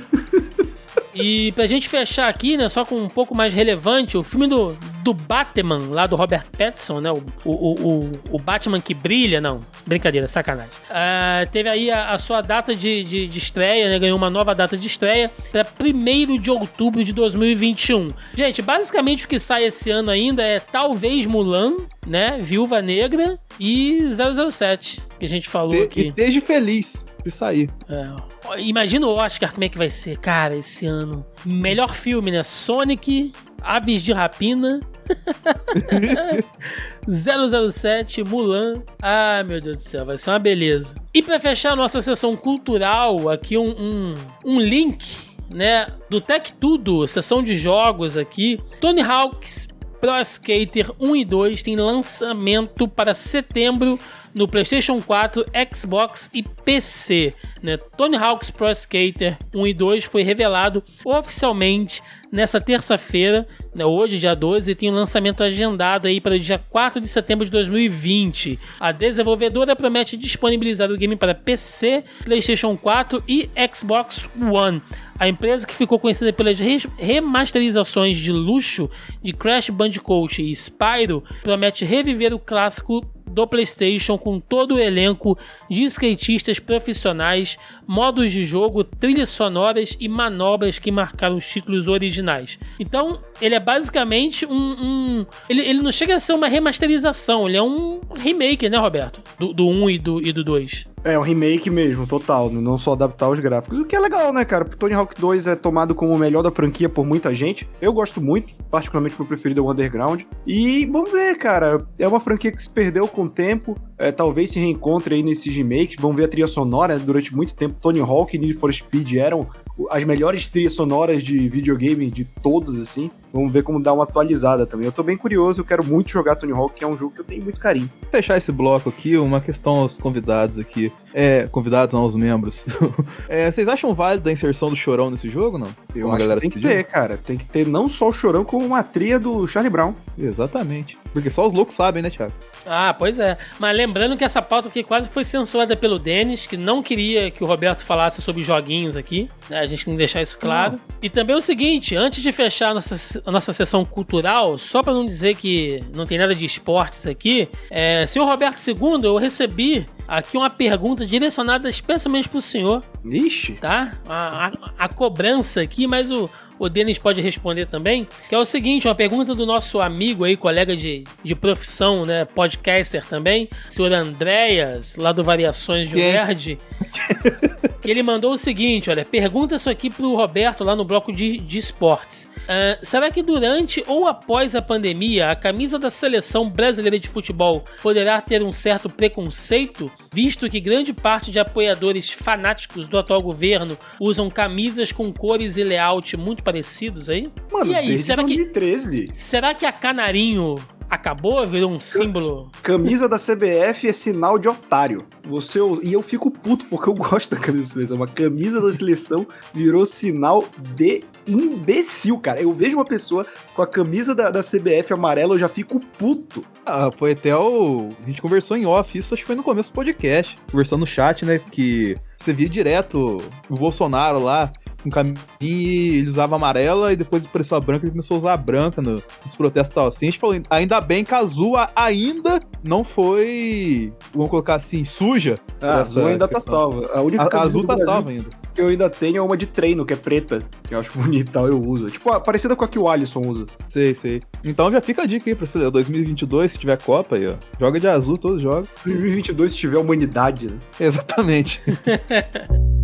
E pra gente fechar aqui, né, só com um pouco mais relevante, o filme do, do Batman, lá do Robert Pattinson, né, o, o, o, o Batman que brilha, não, brincadeira, sacanagem. Uh, teve aí a, a sua data de, de, de, estreia, né, ganhou uma nova data de estreia para 1 de outubro de 2021. Gente, basicamente o que sai esse ano ainda é talvez Mulan, né, Viúva Negra e 007, que a gente falou de, aqui. E desde feliz de sair. É. Imagina o Oscar, como é que vai ser, cara, esse ano. Melhor filme, né? Sonic, Aves de Rapina, 007, Mulan. Ah, meu Deus do céu, vai ser uma beleza. E para fechar a nossa sessão cultural, aqui um, um, um link né, do Tech Tudo, sessão de jogos aqui. Tony Hawk's Pro Skater 1 e 2 tem lançamento para setembro no PlayStation 4, Xbox e PC. Né? Tony Hawk's Pro Skater 1 e 2 foi revelado oficialmente nessa terça-feira, né, hoje, dia 12, e tem um lançamento agendado aí para o dia 4 de setembro de 2020. A desenvolvedora promete disponibilizar o game para PC, PlayStation 4 e Xbox One. A empresa que ficou conhecida pelas remasterizações de luxo de Crash Bandicoot e Spyro promete reviver o clássico do PlayStation com todo o elenco de skatistas profissionais, modos de jogo, trilhas sonoras e manobras que marcaram os títulos originais. Então, ele é basicamente um. um ele, ele não chega a ser uma remasterização, ele é um remake, né, Roberto? Do, do 1 e do, e do 2. É, um remake mesmo, total, não só adaptar os gráficos. O que é legal, né, cara? Porque Tony Hawk 2 é tomado como o melhor da franquia por muita gente. Eu gosto muito, particularmente meu preferido é o Underground. E vamos ver, cara. É uma franquia que se perdeu com o tempo. É, talvez se reencontre aí nesses remakes. Vamos ver a trilha sonora. Né? Durante muito tempo, Tony Hawk e Need for Speed eram as melhores trilhas sonoras de videogame de todos, assim. Vamos ver como dá uma atualizada também. Eu tô bem curioso, eu quero muito jogar Tony Hawk, que é um jogo que eu tenho muito carinho. Vou fechar esse bloco aqui, uma questão aos convidados aqui. É, convidados não, aos membros. é, vocês acham válido a inserção do Chorão nesse jogo, não? Eu como acho que tem que ter, cara. Tem que ter não só o Chorão, como uma trilha do Charlie Brown. Exatamente. Porque só os loucos sabem, né, Thiago? Ah, pois é. Mas lembrando que essa pauta aqui quase foi censurada pelo Denis, que não queria que o Roberto falasse sobre joguinhos aqui. Né? A gente tem que deixar isso claro. Não. E também é o seguinte, antes de fechar a nossa, a nossa sessão cultural, só para não dizer que não tem nada de esportes aqui, é, senhor Roberto II, eu recebi aqui uma pergunta direcionada especialmente pro senhor. Ixi. Tá? A, a, a cobrança aqui, mas o, o Denis pode responder também, que é o seguinte, uma pergunta do nosso amigo aí, colega de, de profissão, né, podcaster também, senhor Andréas, lá do Variações de Nerd, que ele mandou o seguinte, olha, pergunta isso aqui pro Roberto lá no bloco de, de esportes. Uh, será que durante ou após a pandemia a camisa da seleção brasileira de futebol poderá ter um certo preconceito, visto que grande parte de apoiadores fanáticos do atual governo usam camisas com cores e layout muito parecidos aí? Mano, e aí, será 2013. que será que a Canarinho acabou, virou um símbolo. Camisa da CBF é sinal de otário. Você e eu fico puto porque eu gosto da camisa da seleção. Uma camisa da seleção virou sinal de imbecil, cara. Eu vejo uma pessoa com a camisa da, da CBF amarela, eu já fico puto. Ah, foi até o. A gente conversou em off, isso acho que foi no começo do podcast. Conversando no chat, né? Que você via direto o Bolsonaro lá com caminho e ele usava amarela e depois apareceu a branca e ele começou a usar a branca no, nos protestos e tal. Assim, a gente falou, ainda bem que a azul ainda não foi, vamos colocar assim, suja. Ah, a azul ainda tá questão. tá salva. A, única a, a azul tá salva ainda. Que eu ainda tenho é uma de treino, que é preta, que eu acho bonita tal, eu uso. Tipo, parecida com a que o Alisson usa. Sei, sei. Então já fica a dica aí pra você, 2022, se tiver Copa aí, ó. Joga de azul todos os jogos. 2022 se tiver humanidade, né? Exatamente.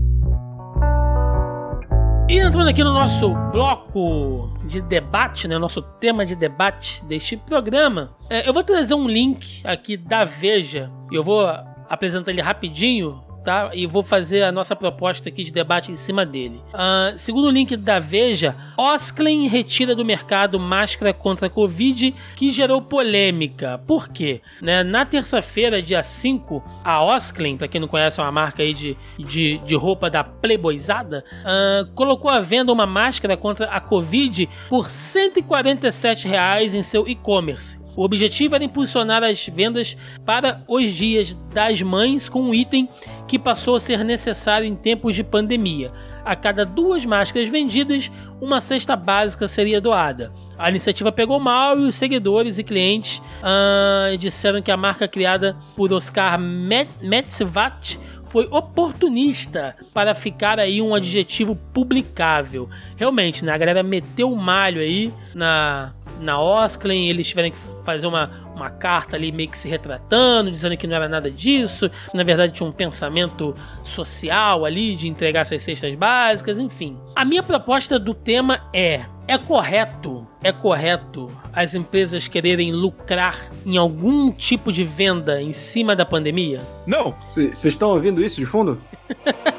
E entrando aqui no nosso bloco de debate, né, nosso tema de debate deste programa, é, eu vou trazer um link aqui da Veja. Eu vou apresentar ele rapidinho tá? E vou fazer a nossa proposta aqui de debate em cima dele. Uh, segundo o link da Veja, Osklen retira do mercado máscara contra a Covid que gerou polêmica. Por quê? Né? Na terça-feira, dia 5, a Osklen, para quem não conhece, é uma marca aí de, de, de roupa da Playboyzada, uh, colocou à venda uma máscara contra a Covid por 147 reais em seu e-commerce. O objetivo era impulsionar as vendas para os dias das mães com um item que passou a ser necessário em tempos de pandemia. A cada duas máscaras vendidas, uma cesta básica seria doada. A iniciativa pegou mal e os seguidores e clientes uh, disseram que a marca criada por Oscar Metzvat foi oportunista para ficar aí um adjetivo publicável. Realmente, né? A galera meteu o malho aí na, na Osklen, eles tiveram que fazer uma, uma carta ali meio que se retratando, dizendo que não era nada disso, na verdade tinha um pensamento social ali de entregar essas cestas básicas, enfim. A minha proposta do tema é: é correto, é correto as empresas quererem lucrar em algum tipo de venda em cima da pandemia? Não. Vocês estão ouvindo isso de fundo?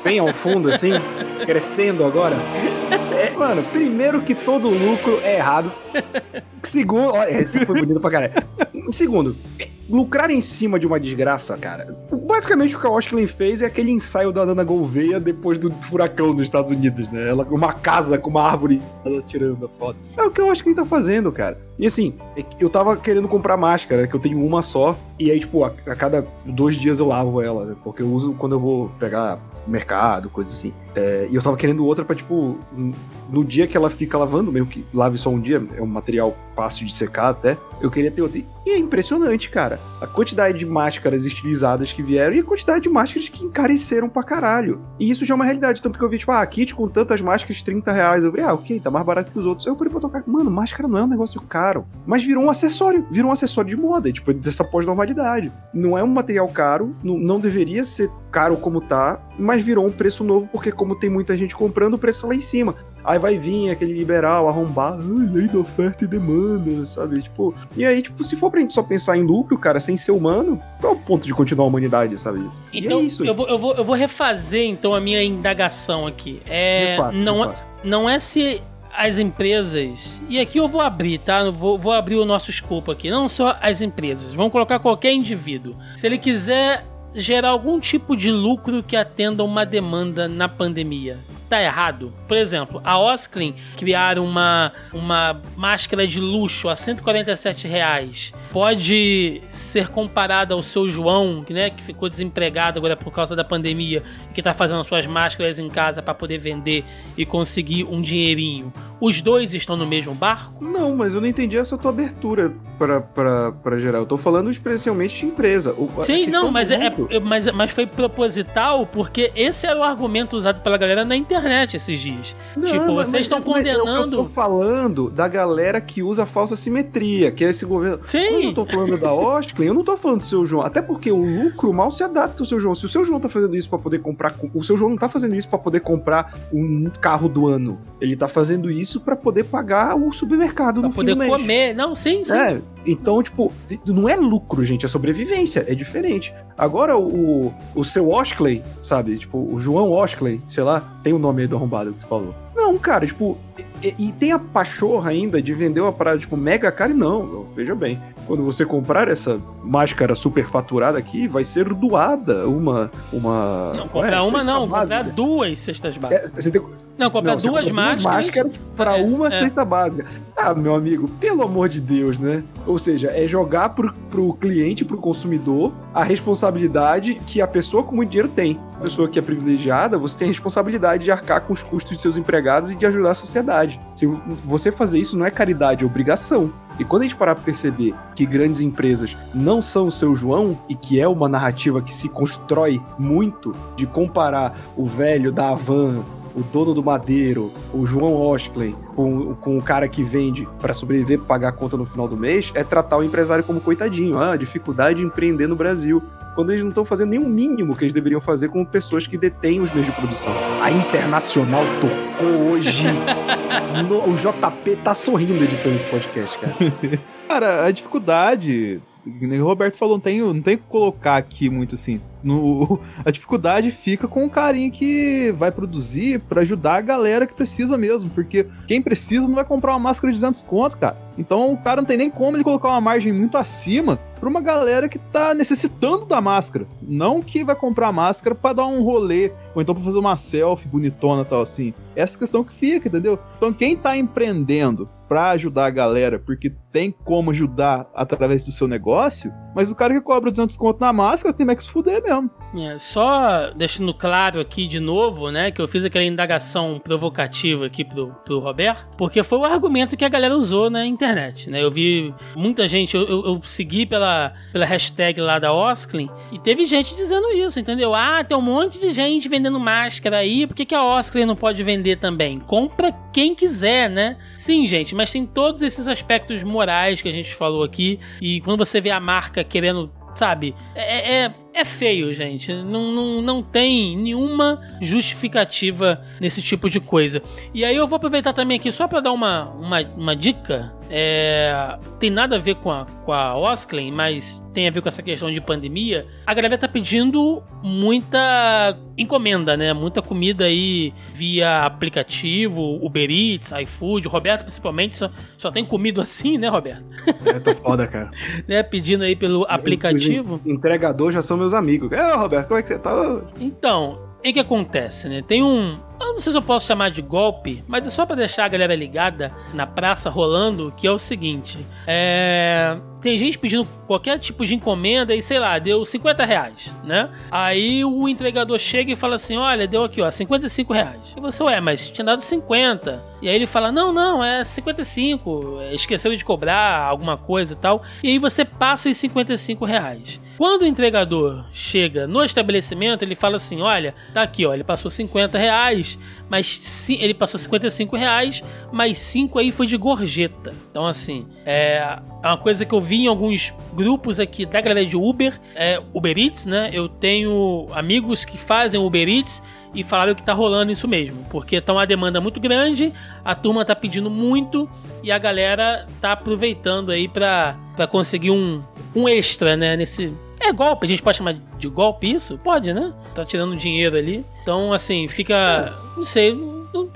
Bem ao fundo, assim, crescendo agora. É, mano, primeiro que todo lucro é errado. Segundo, olha, esse foi bonito pra caralho. Segundo, lucrar em cima de uma desgraça, cara. Basicamente o que a Oshklin fez é aquele ensaio da Nana Gouveia depois do furacão dos Estados Unidos, né? Ela uma casa com uma árvore ela tirando a foto. É o que a Oshklin tá fazendo, cara. E assim, eu tava querendo comprar máscara, que eu tenho uma só, e aí, tipo, a, a cada dois dias eu lavo ela, né? porque eu uso quando eu vou pegar mercado, coisas assim. É, e eu tava querendo outra pra, tipo, no dia que ela fica lavando, mesmo que lave só um dia, é um material fácil de secar até, eu queria ter outra. E é impressionante, cara. A quantidade de máscaras estilizadas que vieram e a quantidade de máscaras que encareceram pra caralho. E isso já é uma realidade. Tanto que eu vi, tipo, ah, kit com tantas máscaras, 30 reais. Eu falei, ah, ok, tá mais barato que os outros. Eu falei pra tocar, mano, máscara não é um negócio caro. Mas virou um acessório, virou um acessório de moda, tipo, dessa pós-normalidade. Não é um material caro, não, não deveria ser caro como tá, mas virou um preço novo, porque como tem muita gente comprando, o preço tá lá em cima. Aí vai vir aquele liberal arrombar, lei da oferta e demanda, sabe? Tipo, e aí, tipo, se for pra gente só pensar em lucro, cara, sem ser humano, qual é o ponto de continuar a humanidade, sabe? Então, é isso. Eu, vou, eu, vou, eu vou refazer, então, a minha indagação aqui. É, não, é, não é se as empresas, e aqui eu vou abrir, tá? Vou, vou abrir o nosso escopo aqui, não só as empresas, vamos colocar qualquer indivíduo. Se ele quiser gerar algum tipo de lucro que atenda uma demanda na pandemia tá errado. Por exemplo, a Osklin criaram uma, uma máscara de luxo a 147 reais. Pode ser comparada ao seu João, né, que ficou desempregado agora por causa da pandemia e que está fazendo suas máscaras em casa para poder vender e conseguir um dinheirinho. Os dois estão no mesmo barco? Não, mas eu não entendi essa tua abertura para geral. Eu tô falando especialmente de empresa. O, Sim, não, mas, é, é, mas, mas foi proposital porque esse era o argumento usado pela galera na internet esses dias. Não, tipo, vocês mas, estão condenando. Eu, eu tô falando da galera que usa falsa simetria, que é esse governo. Sim. Quando eu tô falando da Ostclen, eu não tô falando do seu João. Até porque o lucro mal se adapta ao seu João. Se o seu João tá fazendo isso para poder comprar. O seu João não tá fazendo isso para poder comprar um carro do ano. Ele tá fazendo isso para poder pagar o supermercado pra no poder comer. Não, sim, sim. É, então, tipo, não é lucro, gente, é sobrevivência, é diferente. Agora, o, o seu Oskley, sabe? Tipo, o João Oskley, sei lá, tem o nome aí do arrombado que tu falou. Não, cara, tipo, e, e, tem a pachorra ainda de vender uma parada, tipo, mega cara e não, veja bem. Quando você comprar essa máscara super faturada aqui, vai ser doada uma. uma não, comprar é, uma não, comprar duas cestas básicas. É, tem, não, comprar duas máscaras. Duas máscaras pra é, uma é. cesta básica. Ah, meu amigo, pelo amor de Deus, né? Ou seja, é jogar pro, pro cliente, pro consumidor, a responsabilidade que a pessoa com muito dinheiro tem. A pessoa que é privilegiada, você tem a responsabilidade de arcar com os custos de seus empregados e de ajudar a sociedade. Se você fazer isso não é caridade, é obrigação. E quando a gente parar para perceber que grandes empresas não são o seu João e que é uma narrativa que se constrói muito de comparar o velho da Havan o dono do Madeiro, o João Oskley, com, com o cara que vende para sobreviver, pagar a conta no final do mês, é tratar o empresário como coitadinho. Ah, dificuldade de empreender no Brasil. Quando eles não estão fazendo nem o mínimo que eles deveriam fazer com pessoas que detêm os meios de produção. A Internacional tocou hoje. no, o JP tá sorrindo editando esse podcast, cara. cara, a dificuldade nem o Roberto falou, não tem, não tem que colocar aqui muito assim. No, a dificuldade fica com o carinha que vai produzir para ajudar a galera que precisa mesmo, porque quem precisa não vai comprar uma máscara de 200 conto, cara. Então o cara não tem nem como ele colocar uma margem muito acima pra uma galera que tá necessitando da máscara. Não que vai comprar máscara para dar um rolê, ou então pra fazer uma selfie bonitona tal assim. Essa questão que fica, entendeu? Então quem tá empreendendo para ajudar a galera, porque tem como ajudar através do seu negócio, mas o cara que cobra 200 conto na máscara tem mais que se fuder mesmo. É, só deixando claro aqui de novo, né, que eu fiz aquela indagação provocativa aqui pro, pro Roberto, porque foi o argumento que a galera usou na internet, né? Eu vi muita gente, eu, eu, eu segui pela, pela hashtag lá da Osklin, e teve gente dizendo isso, entendeu? Ah, tem um monte de gente vendendo máscara aí, por que, que a Osklin não pode vender também? Compra quem quiser, né? Sim, gente, mas tem todos esses aspectos morais que a gente falou aqui, e quando você vê a marca querendo sabe? É, é, é, feio, gente. Não, não, não tem nenhuma justificativa nesse tipo de coisa. E aí eu vou aproveitar também aqui só para dar uma, uma, uma dica é, tem nada a ver com a, com a Osklen, mas tem a ver com essa questão de pandemia. A galera tá pedindo muita encomenda, né? Muita comida aí via aplicativo, Uber Eats, iFood. Roberto, principalmente, só, só tem comido assim, né, Roberto? É, tô foda, cara. né? Pedindo aí pelo aplicativo. Os entregador já são meus amigos. É, Roberto, como é que você tá? Então, o que acontece, né? Tem um. Eu não sei se eu posso chamar de golpe, mas é só para deixar a galera ligada na praça rolando, que é o seguinte. É tem gente pedindo qualquer tipo de encomenda e sei lá, deu 50 reais, né? Aí o entregador chega e fala assim: Olha, deu aqui, ó, 55 reais. E você, ué, mas tinha dado 50. E aí ele fala: Não, não, é 55. Esqueceram de cobrar alguma coisa e tal. E aí você passa os 55 reais. Quando o entregador chega no estabelecimento, ele fala assim: Olha, tá aqui, ó, ele passou 50 reais, mas ele passou 55 reais, mas 5 aí foi de gorjeta. Então, assim, é, é uma coisa que eu vi em alguns grupos aqui da galera de Uber, é Uber Eats, né? Eu tenho amigos que fazem Uber Eats e falaram que tá rolando isso mesmo, porque tá uma demanda muito grande, a turma tá pedindo muito e a galera tá aproveitando aí para conseguir um, um extra, né? Nesse, é golpe, a gente pode chamar de golpe isso? Pode, né? Tá tirando dinheiro ali. Então, assim, fica. Não sei,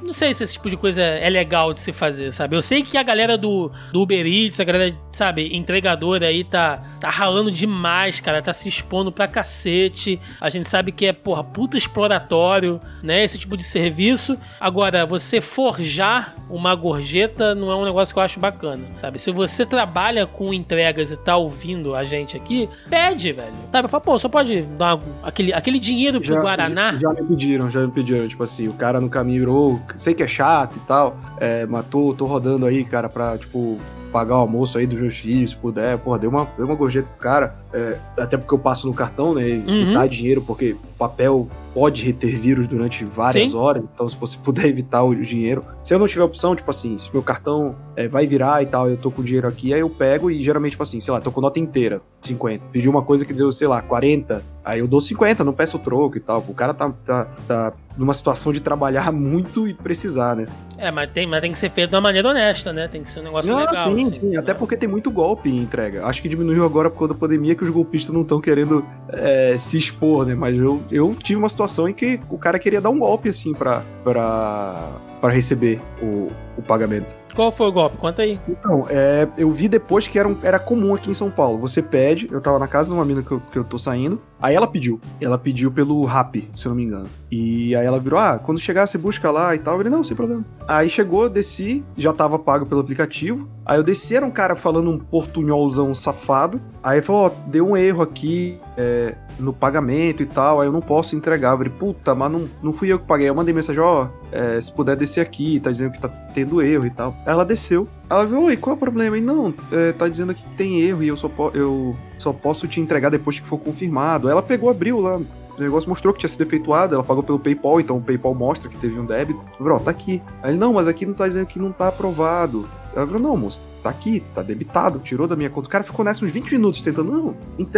não, sei se esse tipo de coisa é legal de se fazer, sabe? Eu sei que a galera do, do Uber Eats, a galera, sabe, entregadora aí tá, tá ralando demais, cara, tá se expondo pra cacete. A gente sabe que é, porra, puta exploratório, né? Esse tipo de serviço. Agora, você forjar uma gorjeta não é um negócio que eu acho bacana, sabe? Se você trabalha com entregas e tá ouvindo a gente aqui, pede, velho. Sabe? Fala, pô, só pode dar uma, aquele, aquele dinheiro pro já, Guaraná. Já, já me pediram, já me pediram. Tipo assim, o cara no caminho virou sei que é chato e tal, é, mas tô, tô rodando aí, cara, pra, tipo, pagar o almoço aí dos meus filhos, se puder, porra, deu uma, deu uma gorjeta pro cara, é, até porque eu passo no cartão, né, e uhum. dá dinheiro, porque o papel pode reter vírus durante várias Sim. horas, então se você puder evitar o dinheiro, se eu não tiver opção, tipo assim, se meu cartão é, vai virar e tal, eu tô com dinheiro aqui, aí eu pego e geralmente, tipo assim, sei lá, tô com nota inteira, 50, pedi uma coisa que deu, sei lá, 40, aí eu dou 50, não peço o troco e tal, o cara tá, tá, tá numa situação de trabalhar muito e precisar, né. É, mas tem, mas tem que ser feito de uma maneira honesta, né, tem que ser um negócio não, legal. Sim, assim, sim, né? até porque tem muito golpe em entrega. Acho que diminuiu agora por causa da pandemia que os golpistas não estão querendo é, se expor, né, mas eu, eu tive uma situação em que o cara queria dar um golpe, assim, pra, pra, pra receber o, o pagamento. Qual foi o golpe? Conta aí. Então, é, eu vi depois que era, um, era comum aqui em São Paulo. Você pede, eu tava na casa de uma mina que eu, que eu tô saindo, aí ela pediu. Ela pediu pelo Rap, se eu não me engano. E aí ela virou, ah, quando chegar você busca lá e tal. Falei, não, sem problema. Aí chegou, desci, já tava pago pelo aplicativo. Aí eu desci, era um cara falando um portunholzão safado. Aí falou, ó, oh, deu um erro aqui é, no pagamento e tal, aí eu não posso entregar. Eu falei, puta, mas não, não fui eu que paguei. Eu mandei mensagem, ó, oh, é, se puder descer aqui, tá dizendo que tá tendo erro e tal. Ela desceu. Ela viu, oi, qual é o problema? E não, é, tá dizendo que tem erro e eu só, eu só posso te entregar depois que for confirmado. Ela pegou, abriu lá, o negócio mostrou que tinha sido efetuado, ela pagou pelo PayPal, então o PayPal mostra que teve um débito. Bro, tá aqui. Aí ele, não, mas aqui não tá dizendo que não tá aprovado. Ela falou, não, moço, tá aqui, tá debitado, tirou da minha conta. O cara ficou nessa uns 20 minutos tentando, não.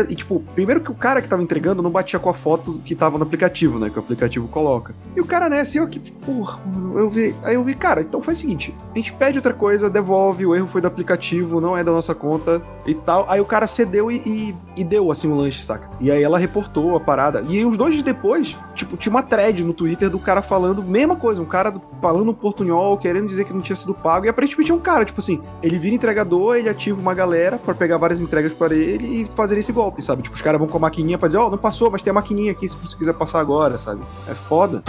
E tipo, primeiro que o cara que tava entregando não batia com a foto que tava no aplicativo, né? Que o aplicativo coloca. E o cara nessa, e eu que, porra, eu vi. Aí eu vi, cara, então faz o seguinte: a gente pede outra coisa, devolve, o erro foi do aplicativo, não é da nossa conta e tal. Aí o cara cedeu e, e, e deu, assim, o um lanche, saca? E aí ela reportou a parada. E uns dois dias depois, tipo, tinha uma thread no Twitter do cara falando, mesma coisa, um cara falando portunhol, querendo dizer que não tinha sido pago. E aparentemente é um cara, tipo assim, ele vira entregador, ele ativa uma galera para pegar várias entregas para ele e fazer esse golpe, sabe? Tipo, os caras vão com a maquininha pra dizer, ó, oh, não passou, mas tem a maquininha aqui se você quiser passar agora, sabe? É foda.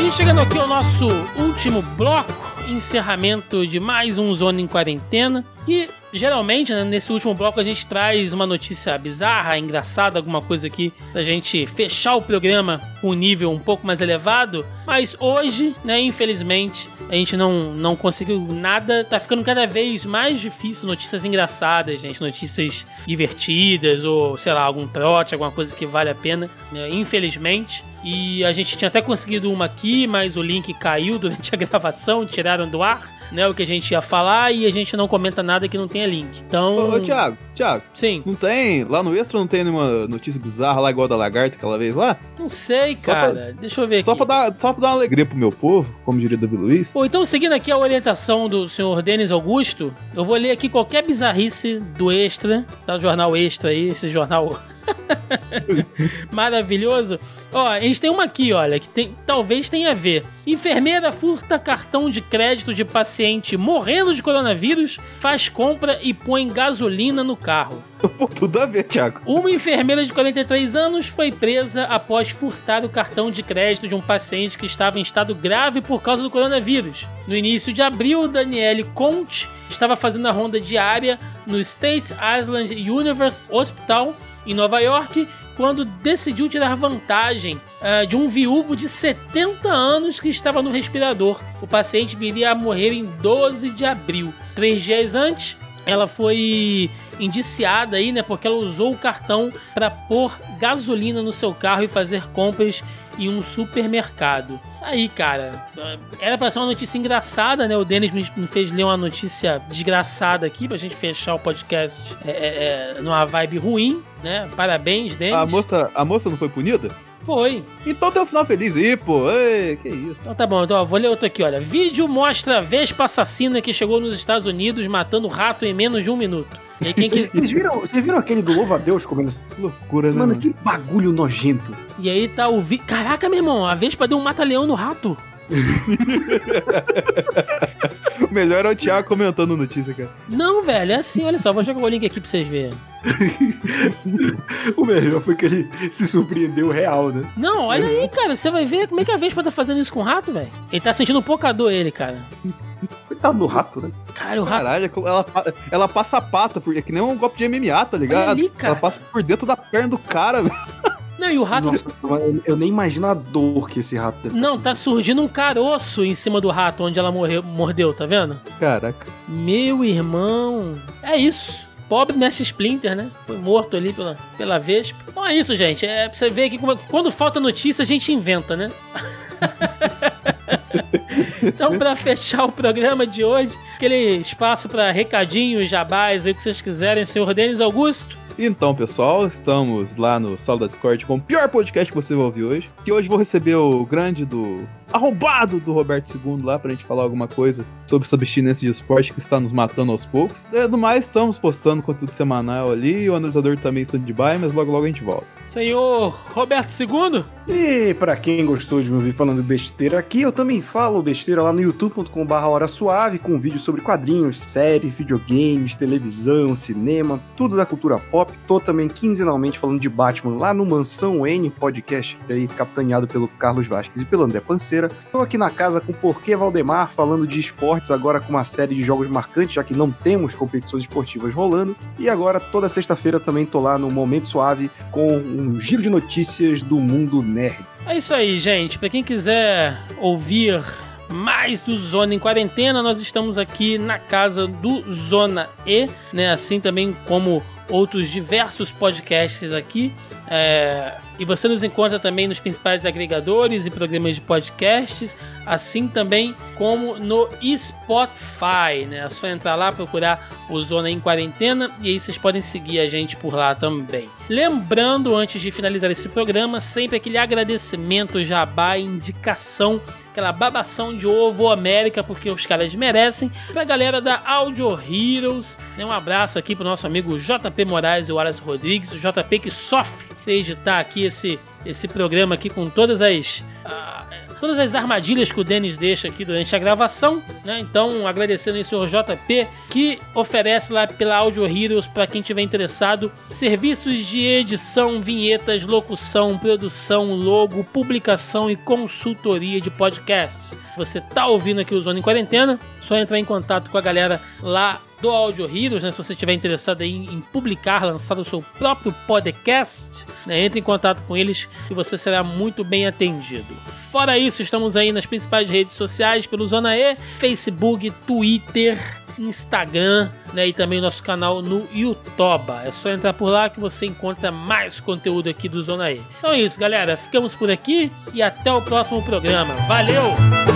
E chegando aqui ao nosso último bloco, encerramento de mais um Zona em Quarentena. E geralmente, né, nesse último bloco, a gente traz uma notícia bizarra, engraçada, alguma coisa aqui pra gente fechar o programa com um nível um pouco mais elevado. Mas hoje, né, infelizmente, a gente não, não conseguiu nada. Tá ficando cada vez mais difícil notícias engraçadas, gente. Notícias divertidas, ou sei lá, algum trote, alguma coisa que vale a pena. Né, infelizmente. E a gente tinha até conseguido uma aqui, mas o link caiu durante a gravação, tiraram do ar né, o que a gente ia falar e a gente não comenta nada que não tenha link. Então. Ô, ô Thiago, Thiago. Sim. Não tem. Lá no extra não tem nenhuma notícia bizarra lá igual da lagarta aquela vez lá? Não sei, Só cara. pra- Deixa eu ver Só aqui. pra, dar, só pra dar uma alegria pro meu povo, como diria Davi Luiz. Bom, então seguindo aqui a orientação do senhor Denis Augusto, eu vou ler aqui qualquer bizarrice do Extra, tá? Jornal Extra aí, esse jornal maravilhoso. Ó, a gente tem uma aqui, olha, que tem, talvez tenha a ver. Enfermeira furta cartão de crédito de paciente morrendo de coronavírus, faz compra e põe gasolina no carro. Tudo a ver, Thiago. Uma enfermeira de 43 anos foi presa após furtar o cartão de crédito de um paciente que estava em estado grave por causa do coronavírus. No início de abril, Daniele Conte estava fazendo a ronda diária no State Island Universe Hospital em Nova York quando decidiu tirar vantagem ah, de um viúvo de 70 anos que estava no respirador. O paciente viria a morrer em 12 de abril. Três dias antes, ela foi indiciada aí, né? Porque ela usou o cartão para pôr gasolina no seu carro e fazer compras em um supermercado. Aí, cara, era pra ser uma notícia engraçada, né? O Denis me, fez ler uma notícia desgraçada aqui pra gente fechar o podcast é, é, é, numa vibe ruim, né? Parabéns, Denis. A moça, a moça não foi punida? Foi. Então tem um final feliz aí, pô. Ei, que isso. Então tá bom, então ó, vou ler outro aqui, olha. Vídeo mostra a Vespa assassina que chegou nos Estados Unidos matando rato em menos de um minuto. E quem que- Vocês viram, vocês viram aquele do Louva a Deus comendo essa... Que loucura, né? Mano, Mano, que bagulho nojento. e aí tá o vi... Caraca, meu irmão, a Vespa deu um mata-leão no rato. O melhor é o Thiago comentando a notícia, cara. Não, velho, é assim, olha só, vou jogar o link aqui pra vocês verem. O melhor foi que ele se surpreendeu real, né? Não, olha aí, cara, você vai ver como é que a Vespa tá fazendo isso com o rato, velho. Ele tá sentindo um pouca dor, ele, cara. Coitado do rato, né? Cara, o rato. Caralho, ela, ela passa a pata, porque é que nem um golpe de MMA, tá ligado? ali, cara. Ela passa por dentro da perna do cara, velho. Não, e o rato. Nossa, eu- nem imagino a dor que esse rato deve Não, tá surgindo um caroço em cima do rato onde ela morreu, mordeu, tá vendo? Caraca. Meu irmão. É isso. Pobre Mestre Splinter, né? Foi morto ali pela, pela Vespa. Então é isso, gente. É pra você ver que como- quando falta notícia, a gente inventa, né? então, pra fechar o programa de hoje, aquele espaço pra recadinhos, jabás, aí o que vocês quiserem, senhor Denis Augusto. Então, pessoal, estamos lá no Sala da Discord com o pior podcast que você vai ouvir hoje. Que hoje vou receber o grande do arrombado do Roberto II lá pra gente falar alguma coisa sobre essa abstinência de esporte que está nos matando aos poucos. É, Do mais, estamos postando conteúdo semanal ali, o analisador também está de by, mas logo logo a gente volta. Senhor Roberto II. E pra quem gostou de me ouvir falando besteira aqui, eu também falo besteira lá no youtube.com.br Hora Suave, com vídeos sobre quadrinhos, séries, videogames, televisão, cinema, tudo da cultura pop. Tô também quinzenalmente falando de Batman lá no Mansão N podcast, aí capitaneado pelo Carlos Vasquez e pelo André Panceira. Tô aqui na casa com Porquê Valdemar, falando de esportes, agora com uma série de jogos marcantes, já que não temos competições esportivas rolando. E agora, toda sexta-feira, também tô lá no Momento Suave com um giro de notícias do mundo nerd. É isso aí, gente. Pra quem quiser ouvir mais do Zona em Quarentena, nós estamos aqui na casa do Zona E, né? Assim também como outros diversos podcasts aqui. É, e você nos encontra também nos principais agregadores e programas de podcasts, assim também como no Spotify, né? É só entrar lá, procurar o Zona em Quarentena e aí vocês podem seguir a gente por lá também. Lembrando, antes de finalizar esse programa, sempre aquele agradecimento, jabá, indicação aquela babação de ovo América, porque os caras merecem. Pra galera da Audio Heroes, né, um abraço aqui pro nosso amigo JP Moraes e o Wallace Rodrigues, o JP que sofre editar aqui esse, esse programa aqui com todas as. Uh, todas as armadilhas que o Denis deixa aqui durante a gravação, né? Então, agradecendo aí o JP, que oferece lá pela Audio Heroes, para quem tiver interessado, serviços de edição, vinhetas, locução, produção, logo, publicação e consultoria de podcasts. Você tá ouvindo aqui o Zona em Quarentena? Só entrar em contato com a galera lá do Audio Heroes, né? Se você estiver interessado em, em, publicar, lançar o seu próprio podcast, né? entre em contato com eles e você será muito bem atendido. Fora isso, estamos aí nas principais redes sociais pelo Zona E, Facebook, Twitter, Instagram, né, e também nosso canal no YouTube. É só entrar por lá que você encontra mais conteúdo aqui do Zona E. Então é isso, galera. Ficamos por aqui e até o próximo programa. Valeu!